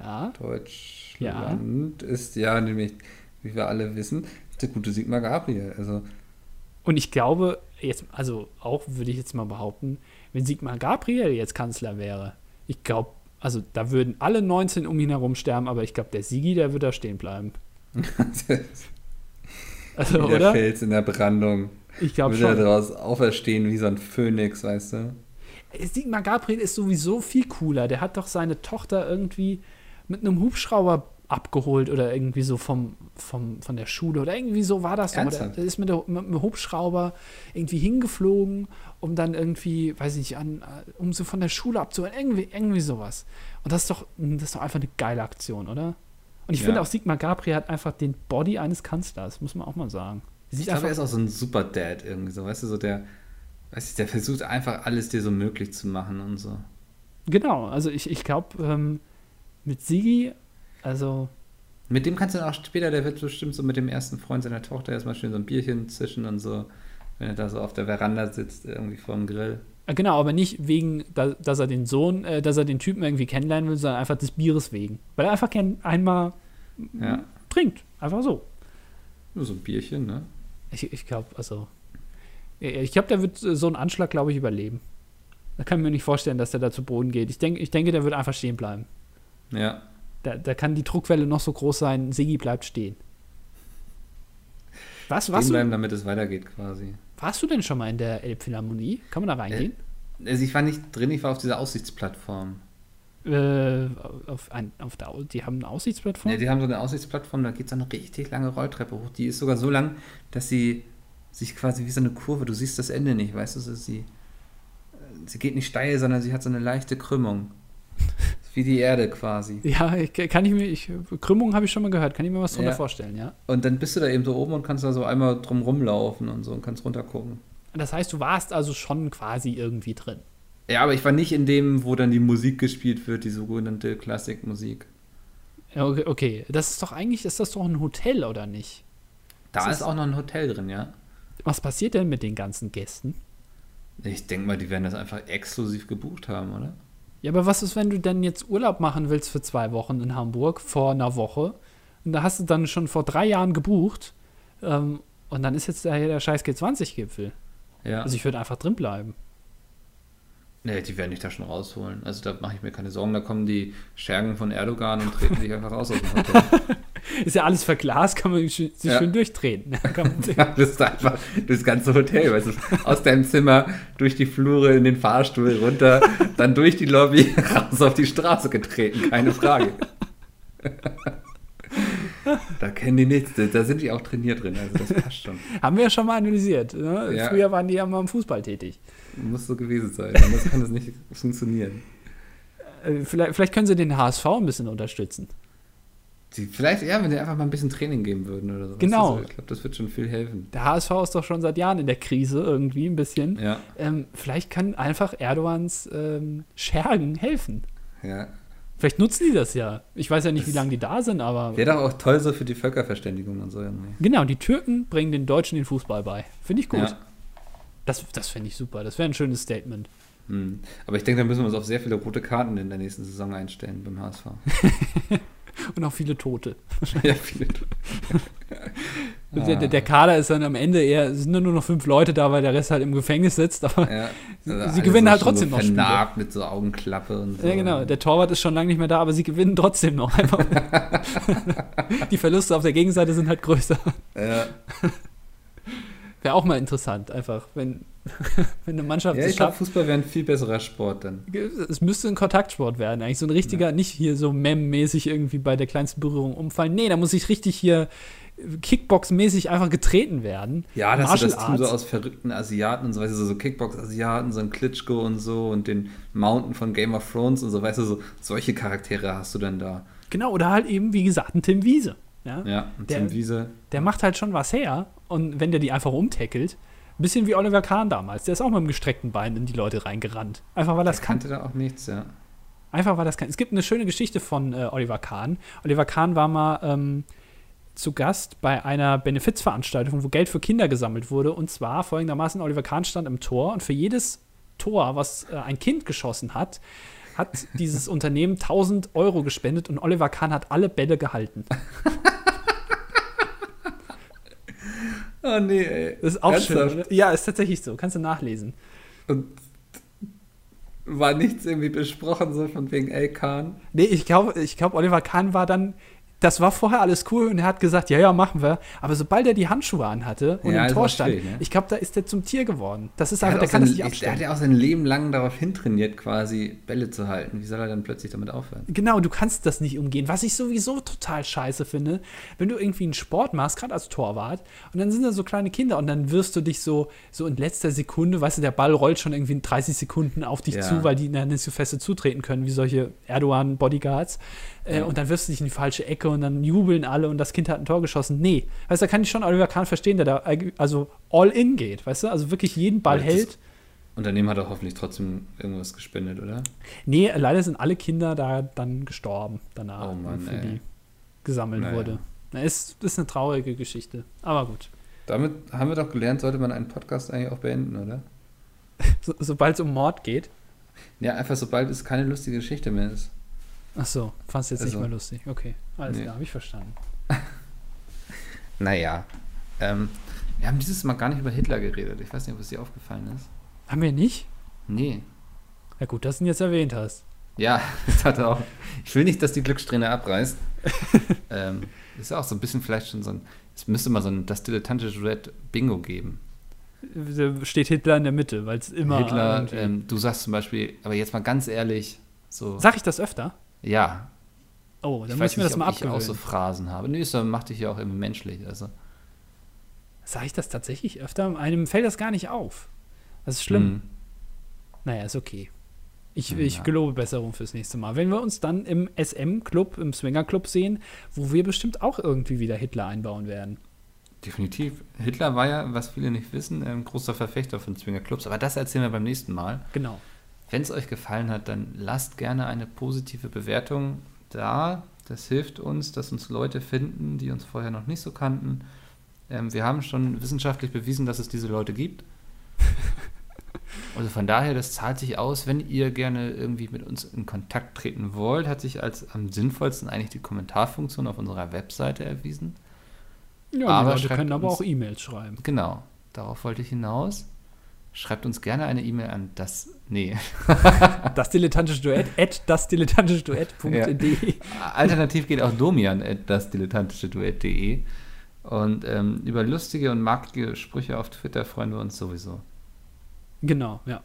ja. Deutschland ja. ist ja nämlich, wie wir alle wissen, der gute Sigmar Gabriel. Also und ich glaube, jetzt, also auch würde ich jetzt mal behaupten, wenn Sigmar Gabriel jetzt Kanzler wäre, Ich glaube, also da würden alle 19 um ihn herum sterben, aber ich glaube, der Sigi, der wird da stehen bleiben. also, wie der oder? Fels in der Brandung. Ich glaube schon. Wird er daraus auferstehen wie so ein Phönix, weißt du? Sigmar Gabriel ist sowieso viel cooler. Der hat doch seine Tochter irgendwie mit einem Hubschrauber abgeholt oder irgendwie so vom, vom, von der Schule oder irgendwie so war das. Doch. Der ist mit, der, mit dem Hubschrauber irgendwie hingeflogen, um dann irgendwie, weiß ich nicht, an, um so von der Schule abzuholen. Irgendwie, irgendwie sowas. Und das ist doch, das ist doch einfach eine geile Aktion, oder? Und ich ja. finde auch Sigmar Gabriel hat einfach den Body eines Kanzlers, muss man auch mal sagen. Sieht ich glaube, er ist auch so ein Super Dad irgendwie so, weißt du, so der, weiß ich, der versucht einfach alles dir so möglich zu machen und so. Genau, also ich, ich glaube, ähm, mit Sigi, also. Mit dem kannst du dann auch später, der wird bestimmt so mit dem ersten Freund seiner Tochter erstmal schön so ein Bierchen zischen und so, wenn er da so auf der Veranda sitzt, irgendwie vor dem Grill. Genau, aber nicht wegen, dass er den Sohn, äh, dass er den Typen irgendwie kennenlernen will, sondern einfach des Bieres wegen. Weil er einfach gern einmal ja. trinkt. Einfach so. Nur so ein Bierchen, ne? Ich, ich glaube, also. Ich glaube, der wird so einen Anschlag, glaube ich, überleben. Da kann ich mir nicht vorstellen, dass der da zu Boden geht. Ich, denk, ich denke, der wird einfach stehen bleiben. Ja. Da, da kann die Druckwelle noch so groß sein, Sigi bleibt stehen. Was, stehen was bleiben, damit es weitergeht, quasi. Warst du denn schon mal in der Elbphilharmonie? Kann man da reingehen? Äh, also ich war nicht drin, ich war auf dieser Aussichtsplattform. Äh, auf, ein, auf der, die haben eine Aussichtsplattform? Ja, die haben so eine Aussichtsplattform, da geht so eine richtig lange Rolltreppe hoch. Die ist sogar so lang, dass sie sich quasi wie so eine Kurve, du siehst das Ende nicht, weißt du, sie, sie geht nicht steil, sondern sie hat so eine leichte Krümmung. Wie die Erde quasi. Ja, kann ich mir, ich, Krümmung habe ich schon mal gehört, kann ich mir was drunter ja. vorstellen, ja. Und dann bist du da eben so oben und kannst da so einmal drum rumlaufen und so und kannst runtergucken. Das heißt, du warst also schon quasi irgendwie drin. Ja, aber ich war nicht in dem, wo dann die Musik gespielt wird, die sogenannte Klassikmusik. Okay, okay, das ist doch eigentlich, ist das doch ein Hotel, oder nicht? Da ist, ist auch noch ein Hotel drin, ja. Was passiert denn mit den ganzen Gästen? Ich denke mal, die werden das einfach exklusiv gebucht haben, oder? Ja, aber was ist, wenn du denn jetzt Urlaub machen willst für zwei Wochen in Hamburg vor einer Woche? Und da hast du dann schon vor drei Jahren gebucht. Ähm, und dann ist jetzt der, der scheiß G20-Gipfel. Ja. Also ich würde einfach drin bleiben. Nee, die werden dich da schon rausholen. Also da mache ich mir keine Sorgen. Da kommen die Schergen von Erdogan und treten dich einfach raus aus dem Hotel. ist ja alles verglast, kann man sich ja. schön durchtreten. ja, das ist einfach das ganze Hotel, weißt du, aus deinem Zimmer durch die Flure in den Fahrstuhl runter, dann durch die Lobby raus auf die Straße getreten, keine Frage. da kennen die nichts, da sind die auch trainiert drin, also das passt schon. Haben wir ja schon mal analysiert. Ne? Ja. Früher waren die ja mal im Fußball tätig. Muss so gewesen sein, anders kann das nicht funktionieren. Äh, vielleicht, vielleicht können sie den HSV ein bisschen unterstützen. Die, vielleicht, ja, wenn sie einfach mal ein bisschen Training geben würden oder so. Genau. Also, ich glaube, das wird schon viel helfen. Der HSV ist doch schon seit Jahren in der Krise irgendwie ein bisschen. Ja. Ähm, vielleicht kann einfach Erdogans ähm, Schergen helfen. Ja. Vielleicht nutzen die das ja. Ich weiß ja nicht, das wie lange die da sind, aber. Wäre doch auch toll so für die Völkerverständigung und so irgendwie. Genau, die Türken bringen den Deutschen den Fußball bei. Finde ich gut. Ja. Das, das fände ich super. Das wäre ein schönes Statement. Hm. Aber ich denke, da müssen wir uns auf sehr viele rote Karten in der nächsten Saison einstellen beim HSV. Und auch viele Tote. ja, viele Tote. der, der, Kader ist dann am Ende eher, es sind nur noch fünf Leute da, weil der Rest halt im Gefängnis sitzt, aber ja, also sie gewinnen halt trotzdem so noch Spiele. mit so Augenklappe und so. Ja, genau. Der Torwart ist schon lange nicht mehr da, aber sie gewinnen trotzdem noch. Die Verluste auf der Gegenseite sind halt größer. Ja. Wäre auch mal interessant, einfach, wenn, wenn eine Mannschaft. Ja, ich glaube, Fußball wäre ein viel besserer Sport dann. Es müsste ein Kontaktsport werden, eigentlich so ein richtiger, ja. nicht hier so mem-mäßig irgendwie bei der kleinsten Berührung umfallen. Nee, da muss ich richtig hier Kickbox-mäßig einfach getreten werden. Ja, das ist das Team so aus verrückten Asiaten und so, weißt du, so Kickbox-Asiaten, so ein Klitschko und so und den Mountain von Game of Thrones und so, weißt du, so solche Charaktere hast du dann da. Genau, oder halt eben, wie gesagt, ein Tim Wiese. Ja, ja und der, Tim Wiese. Der macht halt schon was her und wenn der die einfach umtackelt, ein bisschen wie Oliver Kahn damals, der ist auch mit dem gestreckten Bein in die Leute reingerannt. Einfach weil das der kannte kann. da auch nichts, ja. Einfach weil das kann. Es gibt eine schöne Geschichte von äh, Oliver Kahn. Oliver Kahn war mal ähm, zu Gast bei einer Benefizveranstaltung, wo Geld für Kinder gesammelt wurde. Und zwar folgendermaßen: Oliver Kahn stand im Tor und für jedes Tor, was äh, ein Kind geschossen hat, hat dieses Unternehmen 1000 Euro gespendet und Oliver Kahn hat alle Bälle gehalten. oh nee, ey. Das ist auch Ernsthaft? schön. Oder? Ja, ist tatsächlich so. Kannst du nachlesen. Und war nichts irgendwie besprochen, so von wegen, ey, Kahn. Nee, ich glaube, ich glaub, Oliver Kahn war dann das war vorher alles cool und er hat gesagt, ja, ja, machen wir. Aber sobald er die Handschuhe anhatte und Ja, im das Tor stand, ne? ich glaube, da ist er zum Tier geworden. Das ist einfach, hat, der kann das sein, nicht der abstellen. hat ja auch sein Leben lang darauf hintrainiert, quasi Bälle zu halten. Wie soll er dann plötzlich damit aufhören? Genau, du kannst das nicht umgehen. Was ich sowieso total scheiße finde, wenn du irgendwie einen Sport machst, gerade als Torwart, und dann sind da so kleine Kinder und dann wirst du dich so, so in letzter Sekunde, weißt du, der Ball rollt schon irgendwie in 30 Sekunden auf dich Ja. zu, weil die dann nicht so feste zutreten können, wie solche Erdogan-Bodyguards. Äh. Und dann wirfst du dich in die falsche Ecke und dann jubeln alle und das Kind hat ein Tor geschossen. Nee, weißt du, da kann ich schon Oliver Kahn verstehen, der da also all in geht, weißt du, also wirklich jeden Ball das- hält. Unternehmen hat doch hoffentlich trotzdem irgendwas gespendet, oder? Nee, leider sind alle Kinder da dann gestorben danach, Oh Mann, für ey. die gesammelt Naja. wurde. Na, ist, ist eine traurige Geschichte. Aber gut. Damit haben wir doch gelernt, sollte man einen Podcast eigentlich auch beenden, oder? So, Sobald es um Mord geht. Ja, einfach sobald es keine lustige Geschichte mehr ist. Ach so, fandst du jetzt Also- nicht mehr lustig. Okay, alles Nee. klar, habe ich verstanden. Naja, ähm, wir haben dieses Mal gar nicht über Hitler geredet. Ich weiß nicht, ob es dir aufgefallen ist. Haben wir nicht? Nee. Ja gut, dass du ihn jetzt erwähnt hast. Ja, ich hatte auch. Ich will nicht, dass die Glückssträhne abreißt. ähm, ist ja auch so ein bisschen vielleicht schon so ein. Es müsste mal so ein das dilettantische Duett Bingo geben. Da steht Hitler in der Mitte, weil es immer. Hitler, ähm, du sagst zum Beispiel, aber jetzt mal ganz ehrlich, so. Sag ich das öfter? Ja, Oh, dann ich muss ich mir nicht, das mal ob ich auch abgewöhnen. so Phrasen habe. Nee, so macht dich ja auch irgendwie menschlich. Also. Sag ich das tatsächlich öfter? Einem fällt das gar nicht auf. Das ist schlimm. Hm. Naja, ist okay. Ich, Ja. ich gelobe Besserung fürs nächste Mal. Wenn wir uns dann im SM-Club, im Swinger-Club sehen, wo wir bestimmt auch irgendwie wieder Hitler einbauen werden. Definitiv. Hitler war ja, was viele nicht wissen, ein großer Verfechter von Swingerclubs. Aber das erzählen wir beim nächsten Mal. Genau. Wenn es euch gefallen hat, dann lasst gerne eine positive Bewertung da. Das hilft uns, dass uns Leute finden, die uns vorher noch nicht so kannten. Ähm, wir haben schon wissenschaftlich bewiesen, dass es diese Leute gibt. Also von daher, das zahlt sich aus. Wenn ihr gerne irgendwie mit uns in Kontakt treten wollt, hat sich als am sinnvollsten eigentlich die Kommentarfunktion auf unserer Webseite erwiesen. Ja, Aber schreibt können aber auch E-Mails schreiben. Genau, darauf wollte ich hinaus. Schreibt uns gerne eine E-Mail an das. Nee. Das dilettantische Duett, at das dilettantische Duett.de. Alternativ geht auch Domian at dasdilettantischeduett.de. Und ähm, über lustige und markige Sprüche auf Twitter freuen wir uns sowieso. Genau, ja.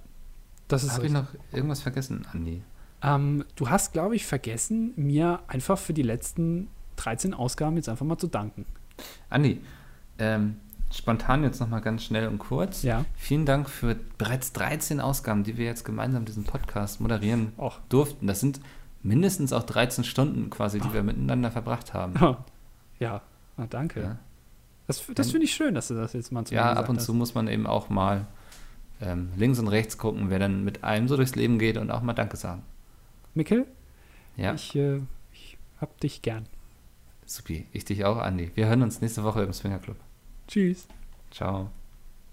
Das ist Habe ich noch irgendwas vergessen, Andi? Ähm, du hast, glaube ich, vergessen, mir einfach für die letzten 13 Ausgaben jetzt einfach mal zu danken. Andi, ähm, spontan jetzt nochmal ganz schnell und kurz. Ja. Vielen Dank für bereits 13 Ausgaben, die wir jetzt gemeinsam diesen Podcast moderieren Och. durften. Das sind mindestens auch 13 Stunden quasi, die wir miteinander verbracht haben. ja, na, danke. Ja. Das, das finde ich schön, dass du das jetzt mal zu Ja, ab und hast. zu muss man eben auch mal ähm, links und rechts gucken, wer dann mit einem so durchs Leben geht und auch mal Danke sagen. Mikkel, Ja, ich, äh, ich hab dich gern. supi. Ich dich auch, Andi. Wir hören uns nächste Woche im Swinger Club. Tschüss. Ciao.